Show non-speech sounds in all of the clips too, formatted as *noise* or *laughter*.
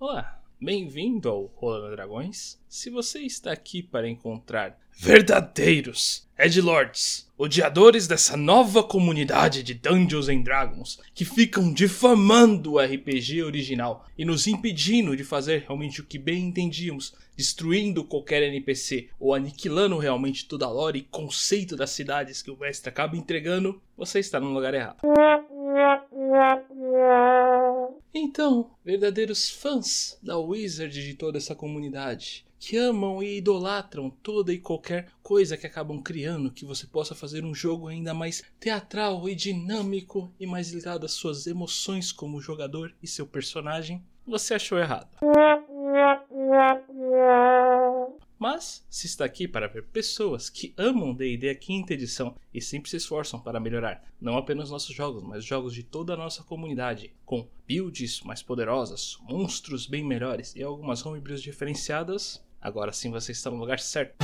Olá, bem-vindo ao Rolando Dragões. Se você está aqui para encontrar verdadeiros Edgelords, odiadores dessa nova comunidade de Dungeons and Dragons, que ficam difamando o RPG original e nos impedindo de fazer realmente o que bem entendíamos, destruindo qualquer NPC ou aniquilando realmente toda a lore e conceito das cidades que o mestre acaba entregando, você está no lugar errado. Então, verdadeiros fãs da Wizard de toda essa comunidade, que amam e idolatram toda e qualquer coisa que acabam criando que você possa fazer um jogo ainda mais teatral e dinâmico e mais ligado às suas emoções como jogador e seu personagem, você achou errado. Mas se está aqui para ver pessoas que amam D&D a quinta edição e sempre se esforçam para melhorar não apenas nossos jogos, mas jogos de toda a nossa comunidade, com builds mais poderosas, monstros bem melhores e algumas homebrews diferenciadas, agora sim você está no lugar certo.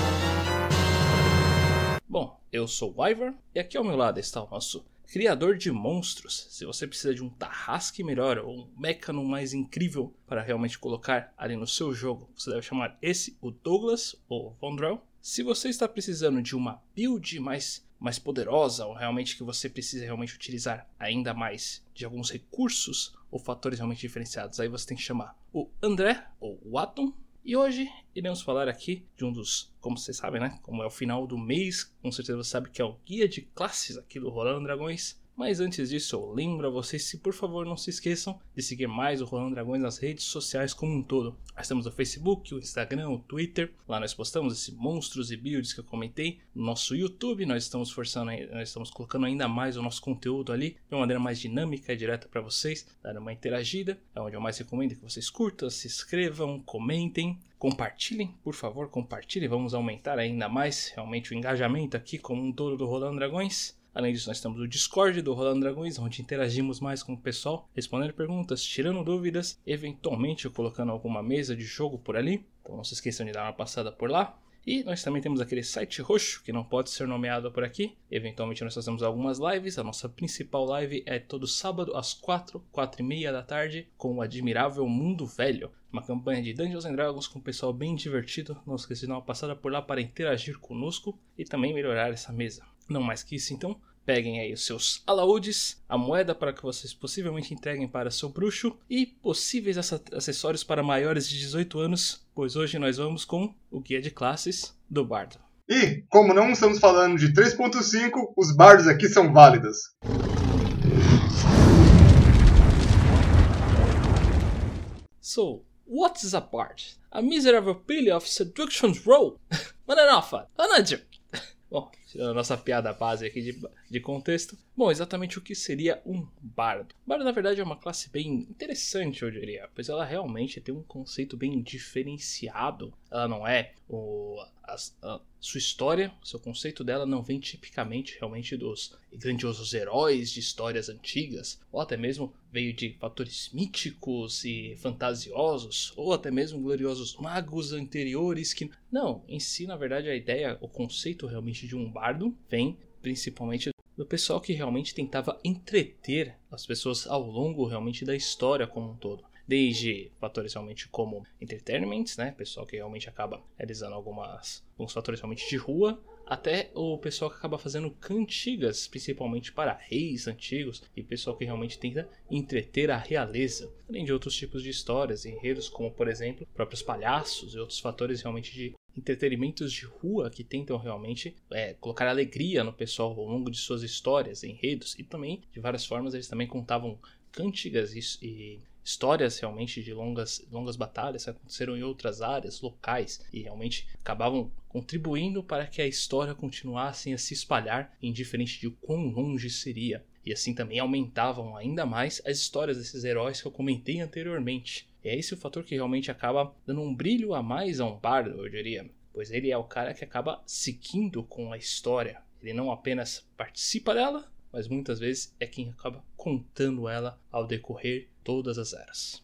Bom, eu sou o Ivor e aqui ao meu lado está o nosso criador de monstros. Se você precisa de um Tarrasque melhor ou um Mecano mais incrível para realmente colocar ali no seu jogo, você deve chamar esse o Douglas ou Vondrell. Se você está precisando de uma build mais mais poderosa ou realmente que você precisa realmente utilizar ainda mais de alguns recursos ou fatores realmente diferenciados, aí você tem que chamar o André ou o Atom e hoje iremos falar aqui de um dos, como vocês sabem, né? Como é o final do mês, com certeza você sabe que é o guia de classes aqui do Rolando Dragões. Mas antes disso, eu lembro a vocês se por favor não se esqueçam de seguir mais o Rolando Dragões nas redes sociais como um todo. Nós temos o Facebook, o Instagram, o Twitter. Lá nós postamos esses monstros e builds que eu comentei. No nosso YouTube, nós estamos forçando, nós estamos colocando ainda mais o nosso conteúdo ali de uma maneira mais dinâmica e direta para vocês, dar uma interagida. É onde eu mais recomendo que vocês curtam, se inscrevam, comentem. Compartilhem, por favor, compartilhem. Vamos aumentar ainda mais realmente o engajamento aqui como um todo do Rolando Dragões. Além disso, nós temos o Discord do Rolando Dragões, onde interagimos mais com o pessoal, respondendo perguntas, tirando dúvidas, eventualmente colocando alguma mesa de jogo por ali. Então não se esqueçam de dar uma passada por lá. E nós também temos aquele site roxo, que não pode ser nomeado por aqui. Eventualmente nós fazemos algumas lives. A nossa principal live é todo sábado às 4, 4 e meia da tarde, com o admirável Mundo Velho. Uma campanha de Dungeons and Dragons com um pessoal bem divertido. Não esqueça de dar uma passada por lá para interagir conosco e também melhorar essa mesa. Não mais que isso, então, peguem aí os seus alaúdes, a moeda para que vocês possivelmente entreguem para seu bruxo e possíveis acessórios para maiores de 18 anos, pois hoje nós vamos com o guia de classes do bardo. E, como não estamos falando de 3.5, os bardos aqui são válidos. So, what is a bard? A miserable pilly of seduction's roll? But enough, an joke. Bom, tirando a nossa piada base aqui de, de contexto. Bom, exatamente o que seria um bardo? Bardo, na verdade, é uma classe bem interessante, eu diria, pois ela realmente tem um conceito bem diferenciado. Ela não é o, a, a sua história, seu conceito dela não vem tipicamente realmente dos grandiosos heróis de histórias antigas, ou até mesmo veio de fatores míticos e fantasiosos, ou até mesmo gloriosos magos anteriores que não, em si, na verdade, a ideia, o conceito realmente de um bardo vem principalmente do pessoal que realmente tentava entreter as pessoas ao longo realmente da história como um todo desde fatores realmente como entertainment, né, pessoal que realmente acaba realizando algumas alguns fatores realmente de rua, até o pessoal que acaba fazendo cantigas, principalmente para reis antigos e pessoal que realmente tenta entreter a realeza, além de outros tipos de histórias enredos, como por exemplo, próprios palhaços e outros fatores realmente de entretenimentos de rua que tentam realmente é, colocar alegria no pessoal ao longo de suas histórias, enredos e também de várias formas eles também contavam cantigas e, e histórias realmente de longas, longas batalhas que aconteceram em outras áreas locais e realmente acabavam contribuindo para que a história continuasse a se espalhar, indiferente de quão longe seria. E assim também aumentavam ainda mais as histórias desses heróis que eu comentei anteriormente. E é esse o fator que realmente acaba dando um brilho a mais a um bardo, eu diria. Pois ele é o cara que acaba seguindo com a história. Ele não apenas participa dela, mas muitas vezes é quem acaba contando ela ao decorrer todas as eras.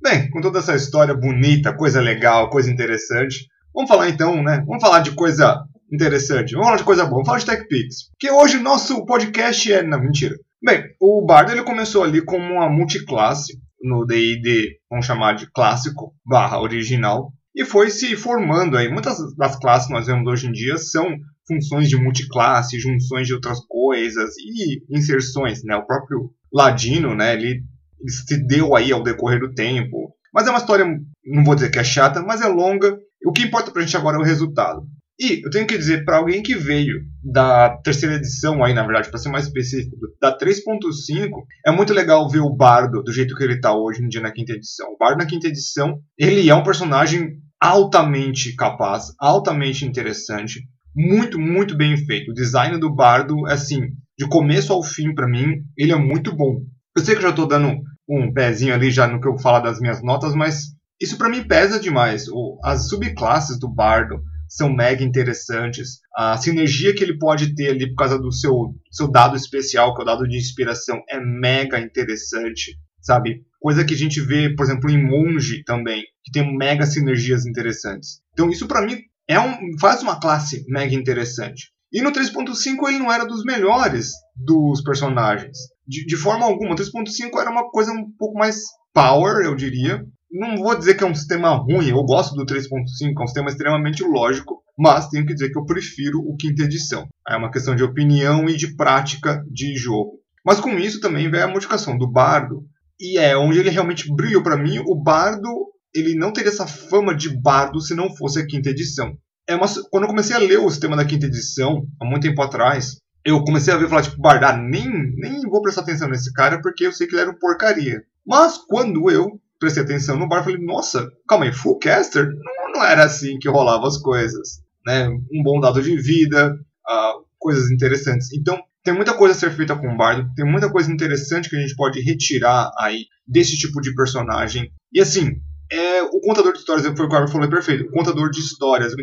Bem, com toda essa história bonita, coisa legal, coisa interessante, vamos falar então, né? Vamos falar de coisa interessante, vamos falar de coisa boa, vamos falar de TechPix. Que hoje o nosso podcast é. Não, mentira. Bem, o Bardo ele começou ali como uma multiclasse no D&D, vamos chamar de clássico barra original, e foi se formando aí. Muitas das classes que nós vemos hoje em dia são funções de multiclasse, junções de outras coisas e inserções, né? O próprio Ladino, né? Ele se deu aí ao decorrer do tempo. Mas é uma história, não vou dizer que é chata, mas é longa. O que importa pra gente agora é o resultado. E eu tenho que dizer para alguém que veio da terceira edição aí, na verdade, para ser mais específico, da 3.5, é muito legal ver o Bardo do jeito que ele tá hoje em dia na quinta edição. O Bardo na quinta edição, ele é um personagem altamente capaz, altamente interessante, muito, muito bem feito. O design do Bardo, assim, de começo ao fim para mim, ele é muito bom. Eu sei que eu já tô dando um pezinho ali já no que eu falo das minhas notas, mas isso para mim pesa demais. As subclasses do Bardo, são mega interessantes. A sinergia que ele pode ter ali por causa do seu, seu dado especial, que é o dado de inspiração, é mega interessante, sabe? Coisa que a gente vê, por exemplo, em Monge também, que tem mega sinergias interessantes. Então isso para mim é um, faz uma classe mega interessante. E no 3.5 ele não era dos melhores dos personagens. De, de forma alguma, o 3.5 era uma coisa um pouco mais power, eu diria, não vou dizer que é um sistema ruim, eu gosto do 3.5, é um sistema extremamente lógico, mas tenho que dizer que eu prefiro o quinta edição. É uma questão de opinião e de prática de jogo. Mas com isso também vem a modificação do bardo, e é onde ele realmente brilhou para mim. O bardo, ele não teria essa fama de bardo se não fosse a quinta edição. É uma, quando eu comecei a ler o sistema da quinta edição, há muito tempo atrás, eu comecei a ver falar, tipo, bardar, nem, nem vou prestar atenção nesse cara porque eu sei que ele era um porcaria. Mas quando eu prestei atenção no bar falei, nossa, calma aí, full caster? Não, não era assim que rolava as coisas. Né? Um bom dado de vida, uh, coisas interessantes. Então, tem muita coisa a ser feita com o bardo, tem muita coisa interessante que a gente pode retirar aí desse tipo de personagem. E assim, é, o contador de histórias, foi o que falou, é perfeito. O contador de histórias, o,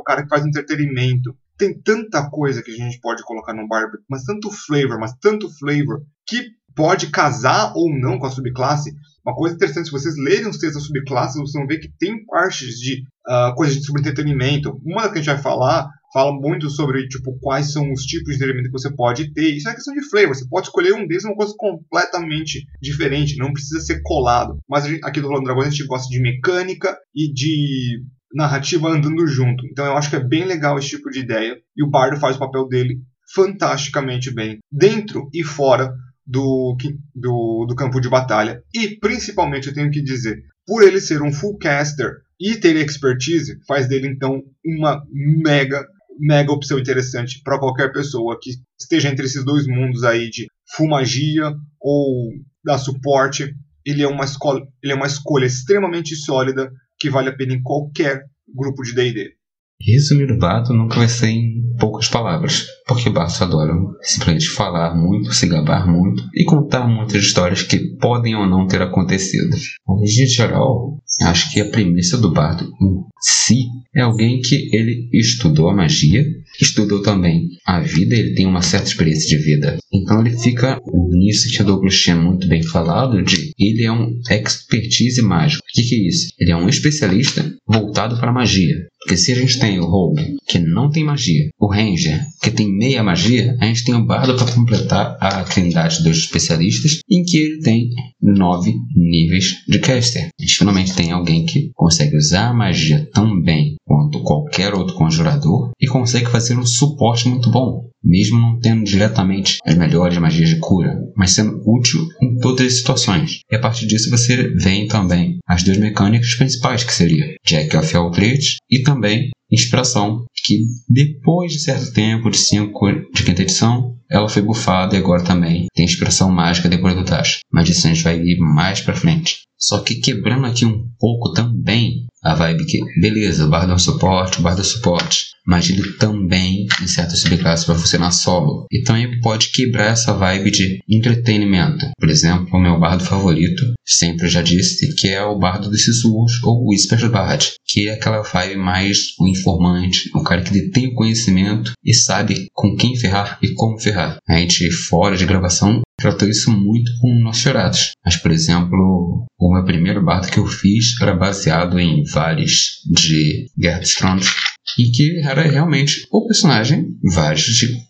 o cara que faz entretenimento. Tem tanta coisa que a gente pode colocar no bardo, mas tanto flavor, mas tanto flavor, que pode casar ou não com a subclasse. Uma coisa interessante, se vocês lerem os textos da subclasse, vocês vão ver que tem partes de uh, coisas sobre entretenimento. Uma que a gente vai falar fala muito sobre tipo quais são os tipos de entretenimento que você pode ter. Isso é questão de flavor. Você pode escolher um deles, uma coisa completamente diferente. Não precisa ser colado. Mas aqui do Rolando Dragões a gente gosta de mecânica e de narrativa andando junto. Então eu acho que é bem legal esse tipo de ideia. E o Bardo faz o papel dele fantasticamente bem, dentro e fora do, do, do campo de batalha. E principalmente eu tenho que dizer, por ele ser um full caster e ter expertise, faz dele então uma mega mega opção interessante para qualquer pessoa que esteja entre esses dois mundos aí de full magia ou da suporte. Ele é uma escolha, ele é uma escolha extremamente sólida que vale a pena em qualquer grupo de D&D. Resumir o Bato nunca vai ser em poucas palavras, porque Bato adora simplesmente falar muito, se gabar muito e contar muitas histórias que podem ou não ter acontecido. Mas, geral, acho que a premissa do Bardo em si é alguém que ele estudou a magia, estudou também a vida, ele tem uma certa experiência de vida. Então ele fica nisso que o Douglas tinha muito bem falado de ele é um expertise mágico. O que, que é isso? Ele é um especialista voltado para a magia. Porque se a gente tem o Rogue, que não tem magia, o Ranger, que tem meia magia, a gente tem o Bardo para completar a trindade dos especialistas, em que ele tem nove níveis de caster. A gente finalmente tem alguém que consegue usar a magia tão bem quanto qualquer outro conjurador e consegue fazer um suporte muito bom, mesmo não tendo diretamente as melhores magias de cura, mas sendo útil em todas as situações. E a partir disso você vem também as duas mecânicas principais, que seria Jack of All Trades e também Inspiração, que depois de certo tempo, de 5 de quinta edição, ela foi bufada e agora também tem inspiração mágica depois do Dash. Mas isso a gente vai ir mais pra frente. Só que quebrando aqui um pouco também a vibe que, beleza, o bardo é um suporte, o bardo é suporte, mas ele também, em certas subclasses, vai funcionar solo. Então ele pode quebrar essa vibe de entretenimento. Por exemplo, o meu bardo favorito, sempre já disse, que é o bardo dos sussurros ou o Whisper Bard, que é aquela vibe mais o informante, o cara que detém o conhecimento e sabe com quem ferrar e como ferrar. A gente, fora de gravação, tratou isso muito com Nosferatus. Mas, por exemplo, o meu primeiro bardo que eu fiz era baseado em vales de Guerra dos Tronos e que era realmente o personagem Varys,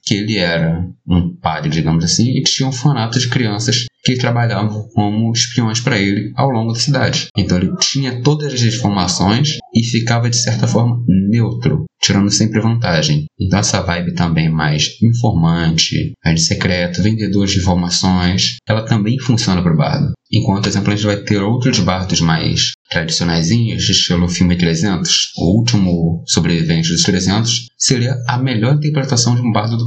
que ele era um padre, digamos assim, e tinha um fanato de crianças que trabalhavam como espiões para ele ao longo da cidade. Então ele tinha todas as informações e ficava de certa forma neutro, tirando sempre vantagem. Então essa vibe também mais informante, agente secreto, vendedor de informações, ela também funciona para o bardo. Enquanto, exemplo, a gente vai ter outros bardos mais tradicionais, estilo filme 300, o último sobrevivente dos 300, seria a melhor interpretação de um bardo do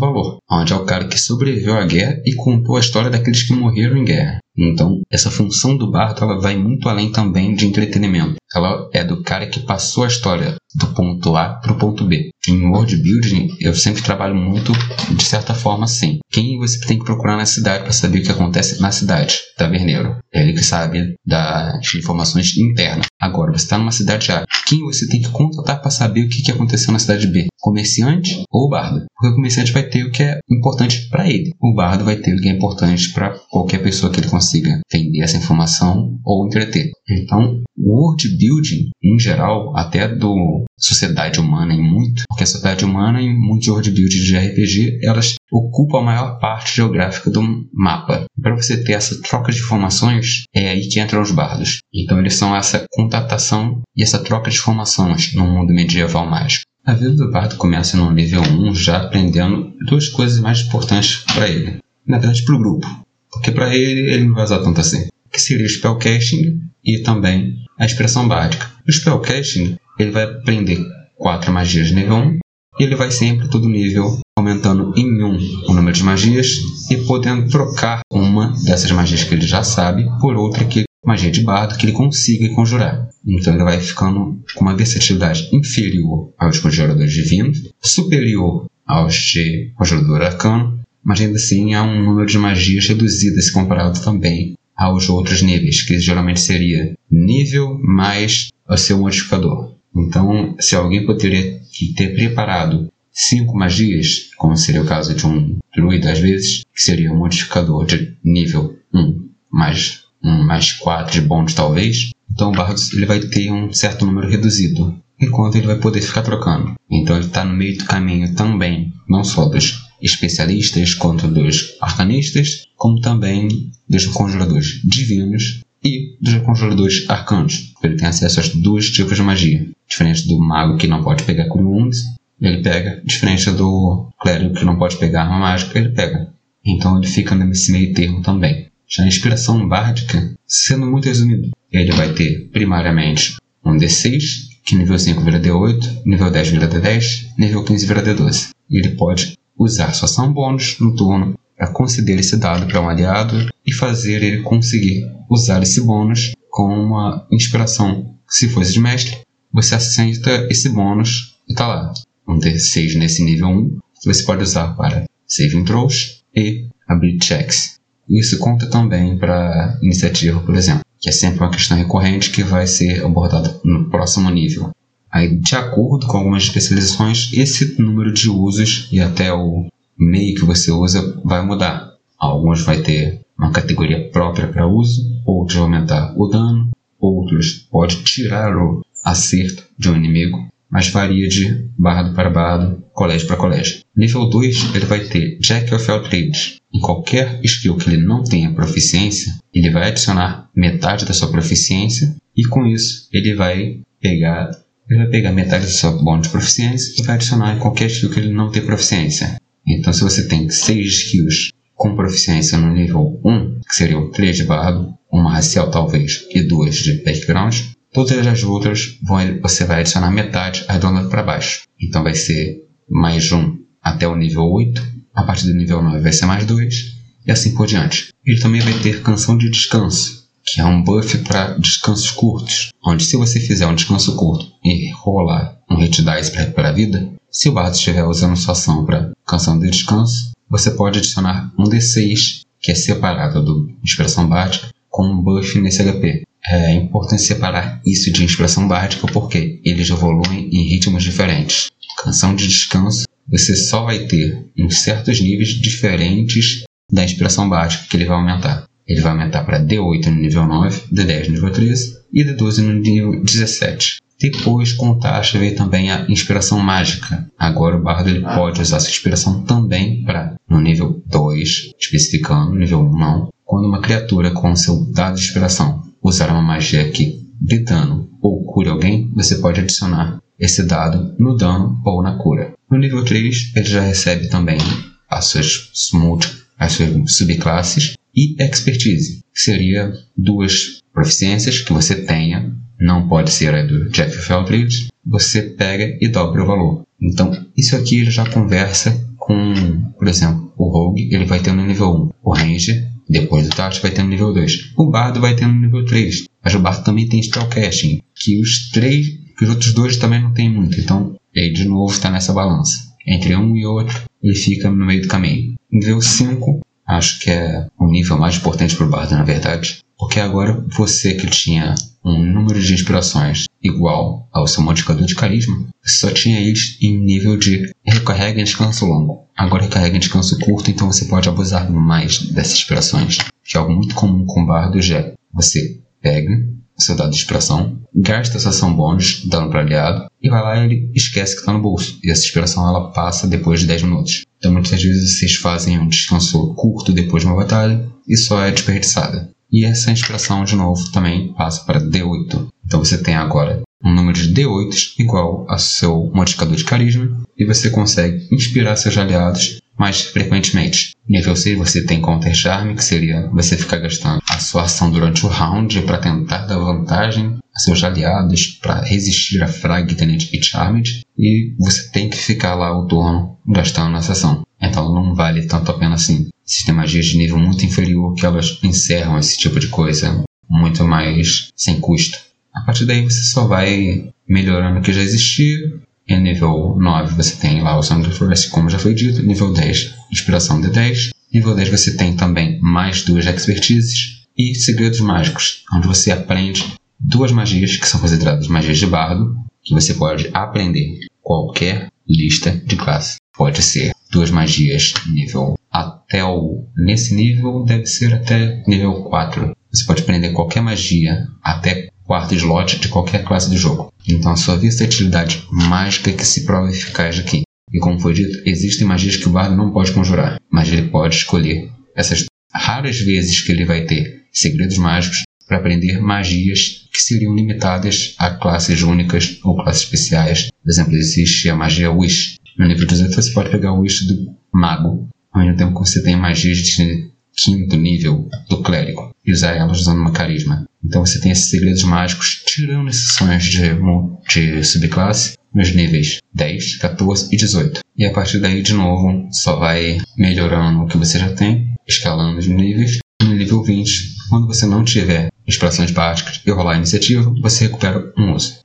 onde é o cara que sobreviveu à guerra e contou a história daqueles que morreram em guerra. Então, essa função do bardo ela vai muito além também de entretenimento. Ela é do cara que passou a história do ponto A para o ponto B. Em world building, eu sempre trabalho muito de certa forma assim. Quem você tem que procurar na cidade para saber o que acontece na cidade? Taverneiro. É ele que sabe das informações internas. Agora, você está numa cidade A. Quem você tem que contatar para saber o que aconteceu na cidade B? Comerciante ou bardo? Porque o comerciante vai ter o que é importante para ele. O bardo vai ter o que é importante para qualquer pessoa que ele consiga entender essa informação ou entreter. Então, o world building, em geral, até do sociedade humana em muito, porque a sociedade humana em muitos world building de RPG, elas ocupam a maior parte geográfica do mapa. Para você ter essa troca de informações, é aí que entram os bardos. Então eles são essa contatação e essa troca de informações no mundo medieval mágico. A vida do bardo começa no nível 1 já aprendendo duas coisas mais importantes para ele. Na verdade, para o grupo. Porque para ele, ele não vai usar tanto assim. Que seria o spellcasting e também a expressão básica. O spellcasting ele vai aprender quatro magias nível 1 e ele vai sempre todo nível aumentando em 1 o número de magias e podendo trocar uma dessas magias que ele já sabe por outra que magia de bardo que ele consiga conjurar. Então ele vai ficando com uma versatilidade inferior aos conjuradores divinos, superior aos de conjurador arcano, mas ainda assim há um número de magias reduzidas se comparado também aos outros níveis, que geralmente seria nível mais o seu modificador. Então, se alguém poderia ter preparado cinco magias, como seria o caso de um druida às vezes, que seria um modificador de nível 1 mais 1 mais 4 de bônus talvez, então o bardo ele vai ter um certo número reduzido, enquanto ele vai poder ficar trocando. Então ele está no meio do caminho também, não só dos especialistas quanto dos arcanistas, como também dos conjuradores divinos e dos conjuradores arcanos. Ele tem acesso aos dois tipos de magia. Diferente do mago que não pode pegar com ele pega. Diferente do clérigo que não pode pegar arma mágica, ele pega. Então ele fica nesse meio termo também. Já a inspiração bárdica, sendo muito resumido, ele vai ter primariamente um D6, que nível 5 vira D8, nível 10 vira D10, nível 15 vira D12. E ele pode usar sua ação bônus no turno para conceder esse dado para um aliado e fazer ele conseguir usar esse bônus com uma inspiração. Se fosse de mestre, você aceita esse bônus e está lá. Um D6 nesse nível 1 que você pode usar para saving throws e abrir checks. Isso conta também para iniciativa, por exemplo, que é sempre uma questão recorrente que vai ser abordada no próximo nível. Aí, de acordo com algumas especializações, esse número de usos e até o meio que você usa vai mudar. Alguns vai ter uma categoria própria para uso, outros vão aumentar o dano, outros pode tirar o acerto de um inimigo, mas varia de bardo para bardo, colégio para colégio. Nível 2 ele vai ter Jack of All Trades. Em qualquer skill que ele não tenha proficiência, ele vai adicionar metade da sua proficiência e com isso ele vai pegar ele vai pegar metade do seu bônus de proficiência e vai adicionar em qualquer skill que ele não tem proficiência. Então, se você tem 6 skills com proficiência no nível 1, que seriam 3 de bardo, uma racial talvez e 2 de background, todas as outras vão, você vai adicionar metade arredondando para baixo. Então vai ser mais 1 até o nível 8, a partir do nível 9 vai ser mais 2, e assim por diante. Ele também vai ter canção de descanso, que é um buff para descansos curtos, onde se você fizer um descanso curto e rolar um hit dice para recuperar a vida, se o bardo estiver usando sua ação para canção de descanso, você pode adicionar um D6, que é separado do inspiração básica, com um buff nesse HP. É importante separar isso de inspiração básica porque eles evoluem em ritmos diferentes. Canção de descanso você só vai ter em certos níveis diferentes da inspiração básica que ele vai aumentar. Ele vai aumentar para D8 no nível 9, D10 no nível 13 e D12 no nível 17. Depois, com o taxa, veio também a inspiração mágica. Agora o bardo ele pode usar essa inspiração também para, no nível 2, especificando, nível 1 não, Quando uma criatura com seu dado de inspiração usar uma magia que dê dano ou cure alguém, você pode adicionar esse dado no dano ou na cura. No nível 3, ele já recebe também as suas, as suas subclasses e expertise, que seria duas proficiências que você tenha, não pode ser a do Jack Feldridge, você pega e dobra o valor. Então, isso aqui já conversa com, por exemplo, o Rogue, ele vai ter no nível 1, o Ranger, depois do Tart vai ter no nível 2, o Bardo vai ter no nível 3, mas o Bardo também tem Spellcasting, que os três, que os outros dois também não tem muito, então ele de novo está nessa balança. Entre um e outro, ele fica no meio do caminho. Nível 5, acho que é o nível mais importante para o Bardo, na verdade, porque agora você que tinha um número de inspirações igual ao seu modificador de carisma, só tinha eles em nível de recarrega em descanso longo. Agora recarrega em descanso curto, então você pode abusar mais dessas inspirações, que é algo muito comum com bardos é você pega seu dado de inspiração, gasta essa ação bônus, dando para aliado, e vai lá e ele esquece que está no bolso. E essa inspiração ela passa depois de 10 minutos. Então muitas vezes vocês fazem um descanso curto depois de uma batalha e só é desperdiçada. E essa inspiração, de novo, também passa para D8. Então você tem agora um número de D8 igual ao seu modificador de carisma e você consegue inspirar seus aliados mais frequentemente. Nível 6 você tem Counter Charm, que seria você ficar gastando a sua ação durante o round para tentar dar vantagem a seus aliados para resistir a Frag, Tenant e Charmed. E você tem que ficar lá o turno gastando nessa ação. Então não vale tanto a pena assim. Existem magias de nível muito inferior que elas encerram esse tipo de coisa muito mais sem custo. A partir daí você só vai melhorando o que já existia. Em nível 9 você tem lá o Sangue Forest, como já foi dito. Nível 10, Inspiração D10. Nível 10 você tem também mais duas expertises e segredos mágicos, onde você aprende duas magias que são consideradas magias de bardo, que você pode aprender qualquer lista de classe. Pode ser duas magias nível até o. Nesse nível deve ser até nível 4. Você pode aprender qualquer magia até quarto slot de qualquer classe de jogo. Então a sua versatilidade mágica que se prova eficaz aqui. E como foi dito, existem magias que o bardo não pode conjurar, mas ele pode escolher essas raras vezes que ele vai ter segredos mágicos para aprender magias que seriam limitadas a classes únicas ou classes especiais. Por exemplo, existe a magia Wish. No nível 18 você pode pegar o Wish do Mago, ao mesmo tempo que você tem magias de quinto nível do clérigo e usar elas usando uma carisma. Então você tem esses segredos mágicos tirando esses de, de subclasse nos níveis 10, 14 e 18. E a partir daí, de novo, só vai melhorando o que você já tem, escalando os níveis. No nível 20, quando você não tiver inspirações básicas e rolar a iniciativa, você recupera um uso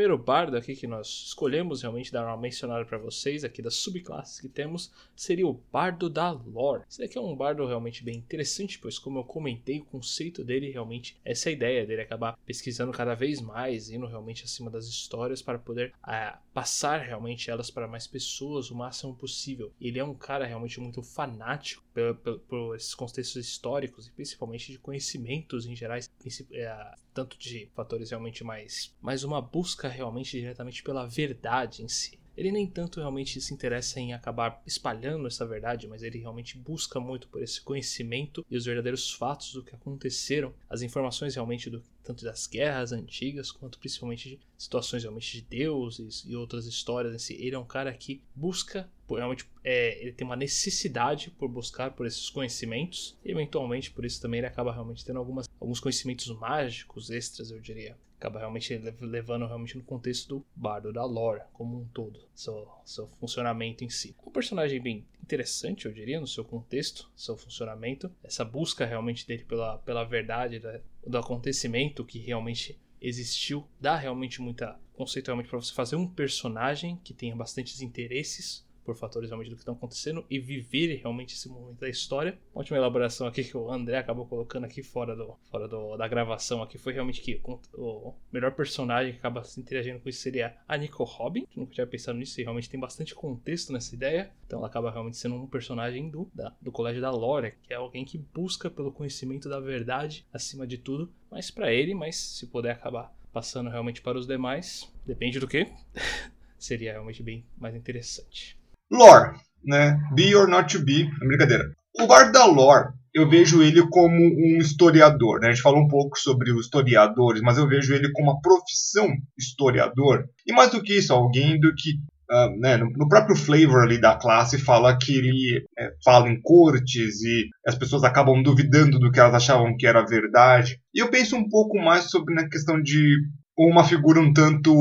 primeiro bardo aqui que nós escolhemos realmente dar uma mencionada para vocês aqui das subclasses que temos seria o bardo da lore. Esse daqui é um bardo realmente bem interessante, pois como eu comentei, o conceito dele realmente essa é a ideia dele acabar pesquisando cada vez mais, indo realmente acima das histórias para poder ah, passar realmente elas para mais pessoas o máximo possível. Ele é um cara realmente muito fanático por, por, por esses contextos históricos e principalmente de conhecimentos em gerais, é, tanto de fatores realmente mais, mais uma busca realmente diretamente pela verdade em si. Ele nem tanto realmente se interessa em acabar espalhando essa verdade, mas ele realmente busca muito por esse conhecimento e os verdadeiros fatos do que aconteceram, as informações realmente do tanto das guerras antigas quanto principalmente de situações realmente de deuses e outras histórias si. Ele é um cara que busca realmente é, ele tem uma necessidade por buscar por esses conhecimentos e eventualmente por isso também ele acaba realmente tendo algumas, alguns conhecimentos mágicos extras eu diria acaba realmente levando realmente no contexto do bardo da lore como um todo seu, seu funcionamento em si. Um personagem bem interessante eu diria no seu contexto seu funcionamento essa busca realmente dele pela, pela verdade da, do acontecimento que realmente existiu dá realmente muita conceito realmente para você fazer um personagem que tenha bastantes interesses por fatores realmente do que estão acontecendo e viver realmente esse momento da história. Uma última elaboração aqui que o André acabou colocando aqui fora, do, fora do, da gravação aqui foi realmente que o melhor personagem que acaba se interagindo com isso seria a Nico Robin, que nunca tinha pensado nisso e realmente tem bastante contexto nessa ideia. Então ela acaba realmente sendo um personagem do, da, do colégio da Lore, que é alguém que busca pelo conhecimento da verdade acima de tudo, mas para ele, mas se puder acabar passando realmente para os demais, depende do que, *laughs* seria realmente bem mais interessante. Lore, né? Be or not to be, é brincadeira. O Bardo da Lore, eu vejo ele como um historiador. Né? A gente falou um pouco sobre os historiadores, mas eu vejo ele como uma profissão historiador. E mais do que isso, alguém do que Uh, né, no, no, próprio flavor ali da classe fala que ele é, fala em cortes e as pessoas acabam duvidando do que elas achavam que era verdade. E eu penso um pouco mais sobre na questão de uma figura um tanto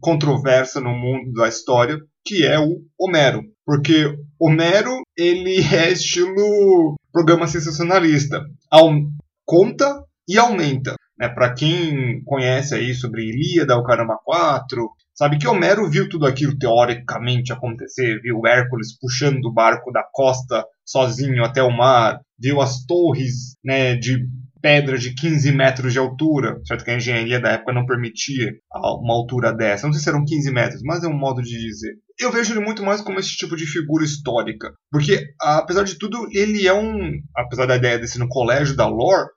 controversa no mundo da história, que é o Homero. Porque Homero, ele *laughs* é estilo programa sensacionalista. conta e aumenta. Né? Para quem conhece aí sobre Ilíada, o Caramba 4, Sabe que Homero viu tudo aquilo teoricamente acontecer, viu Hércules puxando o barco da costa sozinho até o mar, viu as torres né, de pedra de 15 metros de altura, certo que a engenharia da época não permitia uma altura dessa. Não sei se eram 15 metros, mas é um modo de dizer. Eu vejo ele muito mais como esse tipo de figura histórica, porque apesar de tudo, ele é um, apesar da ideia de ser no colégio da lore,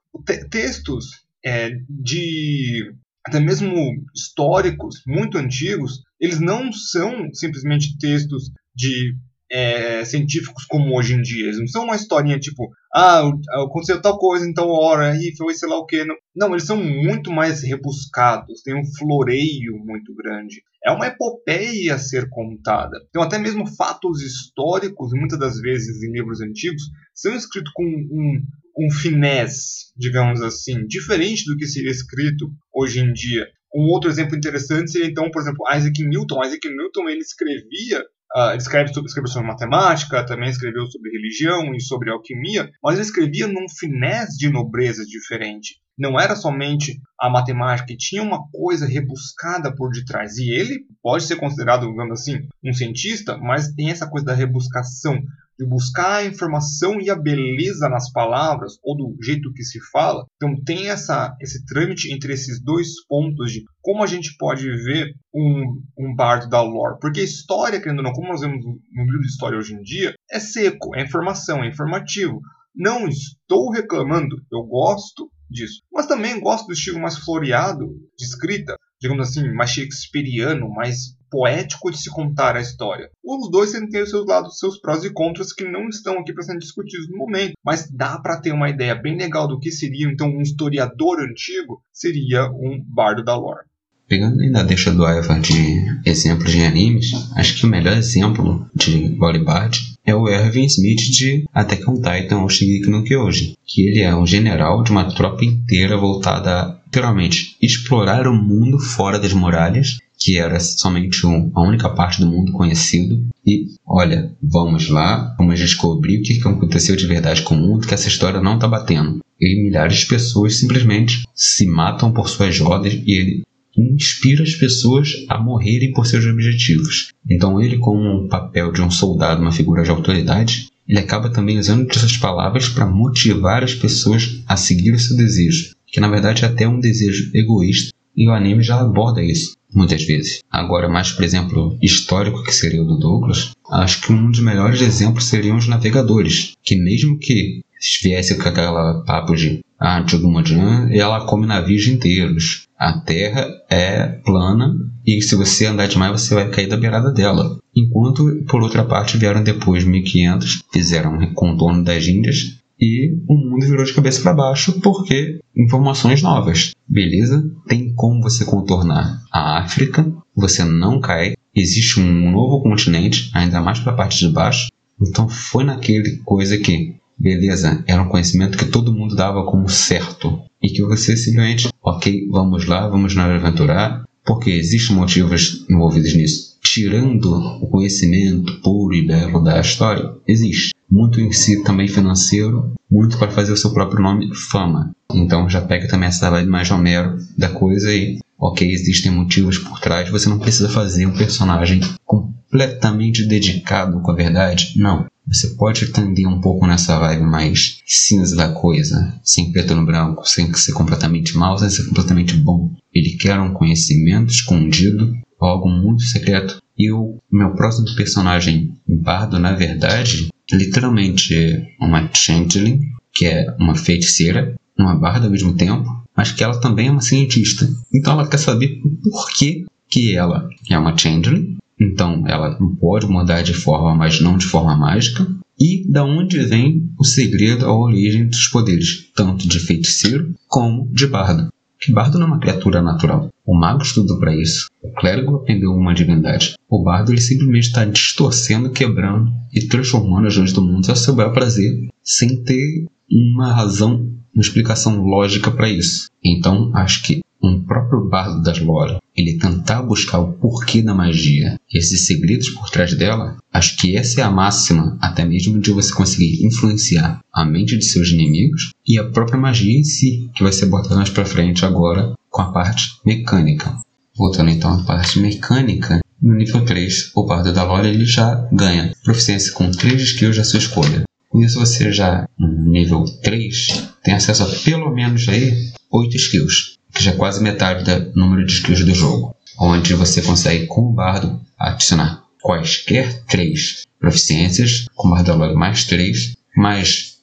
textos é, de até mesmo históricos muito antigos, eles não são simplesmente textos de é, científicos como hoje em dia. Eles não são uma historinha tipo, ah, aconteceu tal coisa tal hora e foi sei lá o que. Não. eles são muito mais rebuscados, tem um floreio muito grande. É uma epopeia a ser contada. Então, até mesmo fatos históricos, muitas das vezes em livros antigos, são escritos com um, um finesse, digamos assim, diferente do que seria escrito hoje em dia. Um outro exemplo interessante seria então, por exemplo, Isaac Newton. Isaac Newton ele escrevia Uh, ele escreve sobre, escreveu sobre matemática, também escreveu sobre religião e sobre alquimia, mas ele escrevia num finesse de nobreza diferente. Não era somente a matemática, tinha uma coisa rebuscada por detrás. E ele pode ser considerado, digamos assim, um cientista, mas tem essa coisa da rebuscação, de buscar a informação e a beleza nas palavras ou do jeito que se fala. Então tem essa, esse trâmite entre esses dois pontos de como a gente pode ver um, um bardo da lore. Porque a história, querendo ou não, como nós vemos no livro de história hoje em dia, é seco, é informação, é informativo. Não estou reclamando, eu gosto disso. Mas também gosto do estilo mais floreado de escrita, digamos assim, mais shakespeariano, mais poético de se contar a história. Os dois têm os seus lados, seus prós e contras que não estão aqui para serem discutidos no momento, mas dá para ter uma ideia bem legal do que seria então um historiador antigo, seria um bardo da lore. Pegando ainda deixa do Ivar de exemplos de animes, acho que o melhor exemplo de Bolibard é o Erwin Smith de Attack on Titan ou Shingeki no Kyojin, que ele é um general de uma tropa inteira voltada a, literalmente, explorar o mundo fora das muralhas que era somente um, a única parte do mundo conhecido. E olha, vamos lá, vamos descobrir o que aconteceu de verdade com o mundo, que essa história não está batendo. E milhares de pessoas simplesmente se matam por suas rodas e ele inspira as pessoas a morrerem por seus objetivos. Então ele, como um papel de um soldado, uma figura de autoridade, ele acaba também usando essas palavras para motivar as pessoas a seguir o seu desejo, que na verdade é até um desejo egoísta, e o anime já aborda isso muitas vezes. Agora, mais por exemplo, histórico que seria o do Douglas, acho que um dos melhores exemplos seriam os navegadores, que mesmo que viesse com aquela papo de ah, Chugumajan, ela come navios inteiros. A Terra é plana e se você andar demais você vai cair da beirada dela. Enquanto, por outra parte, vieram depois 1500, fizeram um contorno das Índias e o mundo virou de cabeça para baixo porque informações novas. Beleza? Tem como você contornar a África, você não cai, existe um novo continente, ainda mais para a parte de baixo. Então foi naquele coisa que, beleza, era um conhecimento que todo mundo dava como certo e que você simplesmente, ok, vamos lá, vamos nos aventurar, porque existem motivos envolvidos nisso. Tirando o conhecimento puro e belo da história, existe muito em si também financeiro, muito para fazer o seu próprio nome fama. Então já pega também essa vibe mais Homero da coisa e, ok, existem motivos por trás, você não precisa fazer um personagem completamente dedicado com a verdade, não. Você pode tender um pouco nessa vibe mais cinza da coisa, sem preto no branco, sem ser completamente mal, sem ser completamente bom. Ele quer um conhecimento escondido, algo muito secreto. E o meu próximo personagem, Bardo, na verdade, literalmente uma changeling, que é uma feiticeira, uma barda ao mesmo tempo, mas que ela também é uma cientista. Então ela quer saber por que, que ela é uma changeling, então ela pode mudar de forma, mas não de forma mágica. e da onde vem o segredo, a origem dos poderes, tanto de feiticeiro como de bardo. Que bardo não é uma criatura natural. O mago estudou para isso. O clérigo aprendeu uma divindade. O bardo ele simplesmente está distorcendo, quebrando e transformando as leis do mundo a seu bel prazer, sem ter uma razão, uma explicação lógica para isso. Então, acho que um próprio bardo das lore, ele tentar buscar o porquê da magia, esses segredos por trás dela, acho que essa é a máxima, até mesmo de você conseguir influenciar a mente de seus inimigos e a própria magia em si, que vai ser botada mais para frente agora com a parte mecânica. Voltando então à parte mecânica, no nível 3, o bardo da lore ele já ganha proficiência com 3 skills da sua escolha. Com isso você já, no nível 3, tem acesso a pelo menos aí 8 skills que já é quase metade do número de skills do jogo, onde você consegue com o bardo adicionar quaisquer três proficiências, com o bardo mais três, mais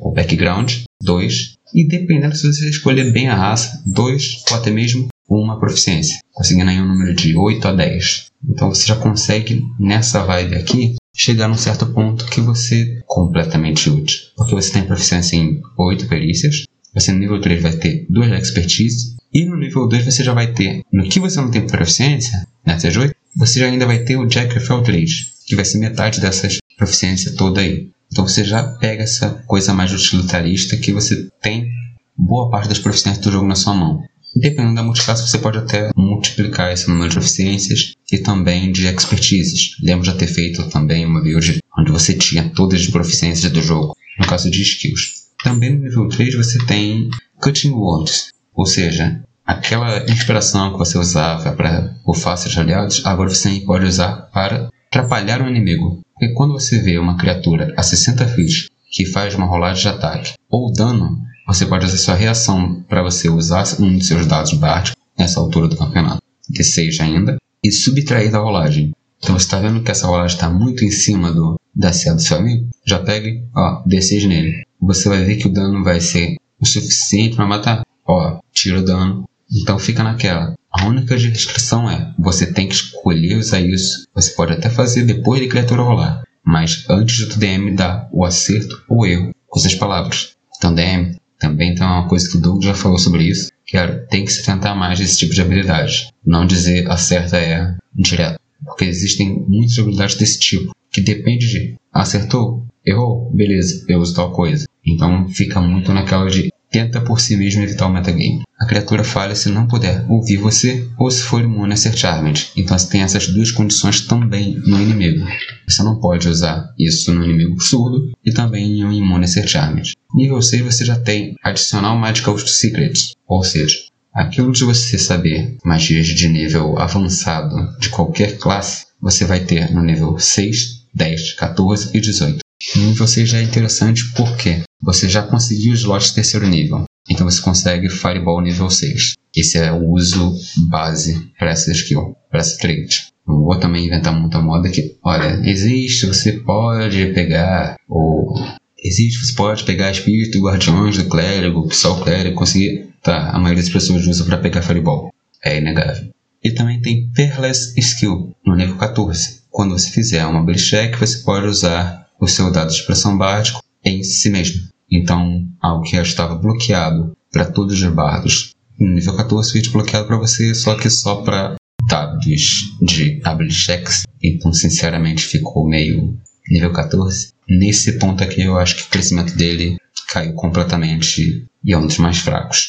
o background, dois, e dependendo se você escolher bem a raça, dois ou até mesmo uma proficiência, conseguindo aí um número de 8 a 10. Então você já consegue, nessa vibe aqui, chegar num certo ponto que você é completamente útil. Porque você tem proficiência em 8 perícias, você no nível 3 vai ter 2 de expertise. E no nível 2 você já vai ter, no que você não tem proficiência, nessas 8, você já ainda vai ter o Jack of 3, que vai ser metade dessas proficiência toda aí. Então você já pega essa coisa mais utilitarista que você tem boa parte das proficiências do jogo na sua mão. Dependendo da multiclasse, você pode até multiplicar esse número de proficiências e também de expertises. Lembro de ter feito também uma build onde você tinha todas as proficiências do jogo, no caso de skills. Também no nível 3 você tem Cutting Words, ou seja, aquela inspiração que você usava para fácil de aliados, agora você pode usar para atrapalhar o inimigo. Porque quando você vê uma criatura a 60 feet que faz uma rolagem de ataque ou dano, você pode usar sua reação para você usar um de seus dados básicos nessa altura do campeonato, D6 ainda, e subtrair da rolagem. Então você está vendo que essa rolagem está muito em cima do, da CA do seu amigo? Já pegue, ó, D6 nele você vai ver que o dano vai ser o suficiente para matar. Ó, tira o dano. Então fica naquela. A única restrição é, você tem que escolher usar isso. Você pode até fazer depois de criatura rolar, mas antes do DM dar o acerto ou erro com essas palavras. Então DM também tem uma coisa que o Doug já falou sobre isso, que era, tem que se tentar mais desse tipo de habilidade. Não dizer acerta é direto. Porque existem muitas habilidades desse tipo, que depende de acertou, errou, beleza, eu uso tal coisa. Então fica muito naquela de tenta por si mesmo evitar o metagame. A criatura falha se não puder ouvir você ou se for imune a ser charmed. Então você tem essas duas condições também no inimigo. Você não pode usar isso no inimigo surdo e também em um imune a ser charmed. Nível 6 você já tem adicional Magical Secrets, ou seja, aquilo de você saber magias de nível avançado de qualquer classe, você vai ter no nível 6, 10, 14 e 18. No nível 6 já é interessante porque você já conseguiu slots terceiro nível. Então você consegue Fireball nível 6. Esse é o uso base para essa skill, para essa trait. Não vou também inventar muita moda que, olha, existe, você pode pegar o existe, você pode pegar espírito guardiões do clérigo, pessoal clérigo, conseguir. Tá, a maioria das pessoas usa para pegar Fireball. É inegável. E também tem Peerless Skill, no nível 14. Quando você fizer uma Ability Check, você pode usar o seu dado de expressão básico em si mesmo. Então, algo que já estava bloqueado para todos os bardos. No nível 14 fica bloqueado para você, só que só para dados de checks. Então, sinceramente, ficou meio nível 14. Nesse ponto aqui, eu acho que o crescimento dele caiu completamente e é um dos mais fracos.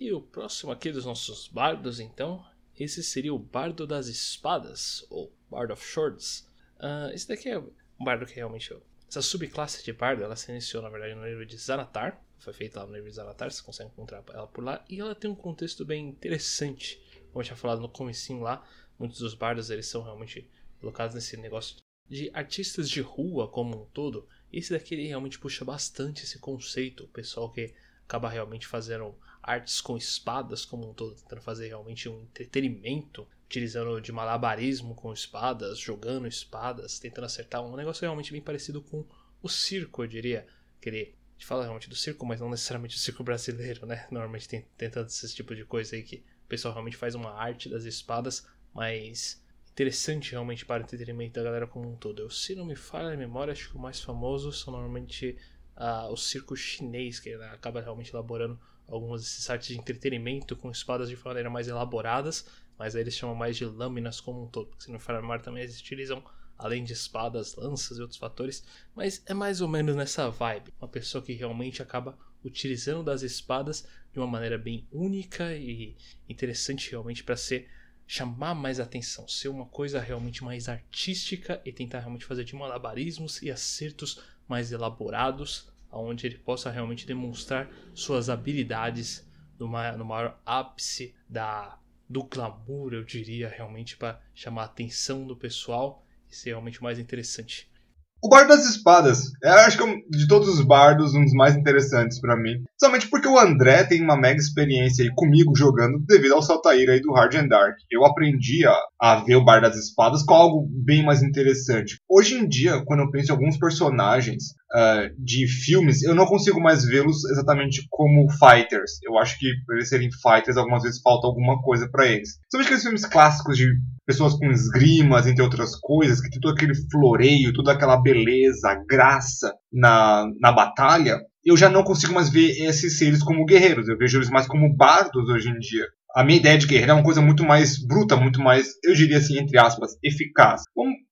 E o próximo aqui dos nossos bardos, então, esse seria o Bardo das Espadas, ou Bard of Swords. Uh, esse daqui é um bardo que realmente. Essa subclasse de bardo ela se iniciou na verdade no livro de Zanatar. Foi feita lá no livro de Zanatar, você consegue encontrar ela por lá. E ela tem um contexto bem interessante. Como eu tinha falado no comecinho lá, muitos dos bardos eles são realmente colocados nesse negócio de artistas de rua como um todo. Esse daqui ele realmente puxa bastante esse conceito. O pessoal que acaba realmente fazendo artes com espadas como um todo, tentando fazer realmente um entretenimento utilizando de malabarismo com espadas, jogando espadas, tentando acertar um negócio realmente bem parecido com o circo, eu diria. Querer gente fala realmente do circo, mas não necessariamente o circo brasileiro, né? Normalmente tem tentando esse tipo de coisa aí que o pessoal realmente faz uma arte das espadas, mas interessante realmente para o entretenimento da galera como um todo. Eu, se não me falha a memória, acho que o mais famoso são normalmente uh, o circo chinês, que acaba realmente elaborando alguns desses sites de entretenimento com espadas de maneira mais elaboradas, mas aí eles chamam mais de lâminas como um todo. Porque, se não me falha a memória, também eles utilizam além de espadas, lanças e outros fatores, mas é mais ou menos nessa vibe. Uma pessoa que realmente acaba utilizando das espadas de uma maneira bem única e interessante realmente para ser chamar mais atenção, ser uma coisa realmente mais artística e tentar realmente fazer de malabarismos e acertos mais elaborados, onde ele possa realmente demonstrar suas habilidades no maior, no maior ápice da, do glamour, eu diria, realmente para chamar a atenção do pessoal e ser realmente mais interessante. O Bardo das Espadas, eu acho que é de todos os bardos um dos mais interessantes para mim. Somente porque o André tem uma mega experiência aí comigo jogando devido ao Saltair aí do Hard and Dark. Eu aprendi a, a ver o Bardo das Espadas com algo bem mais interessante. Hoje em dia, quando eu penso em alguns personagens uh, de filmes, eu não consigo mais vê-los exatamente como fighters. Eu acho que por eles serem fighters, algumas vezes falta alguma coisa para eles. Somente aqueles filmes clássicos de pessoas com esgrimas, entre outras coisas, que tem todo aquele floreio, toda aquela beleza, graça na, na batalha, eu já não consigo mais ver esses seres como guerreiros. Eu vejo eles mais como bardos hoje em dia. A minha ideia de guerreiro é uma coisa muito mais bruta, muito mais, eu diria assim, entre aspas, eficaz.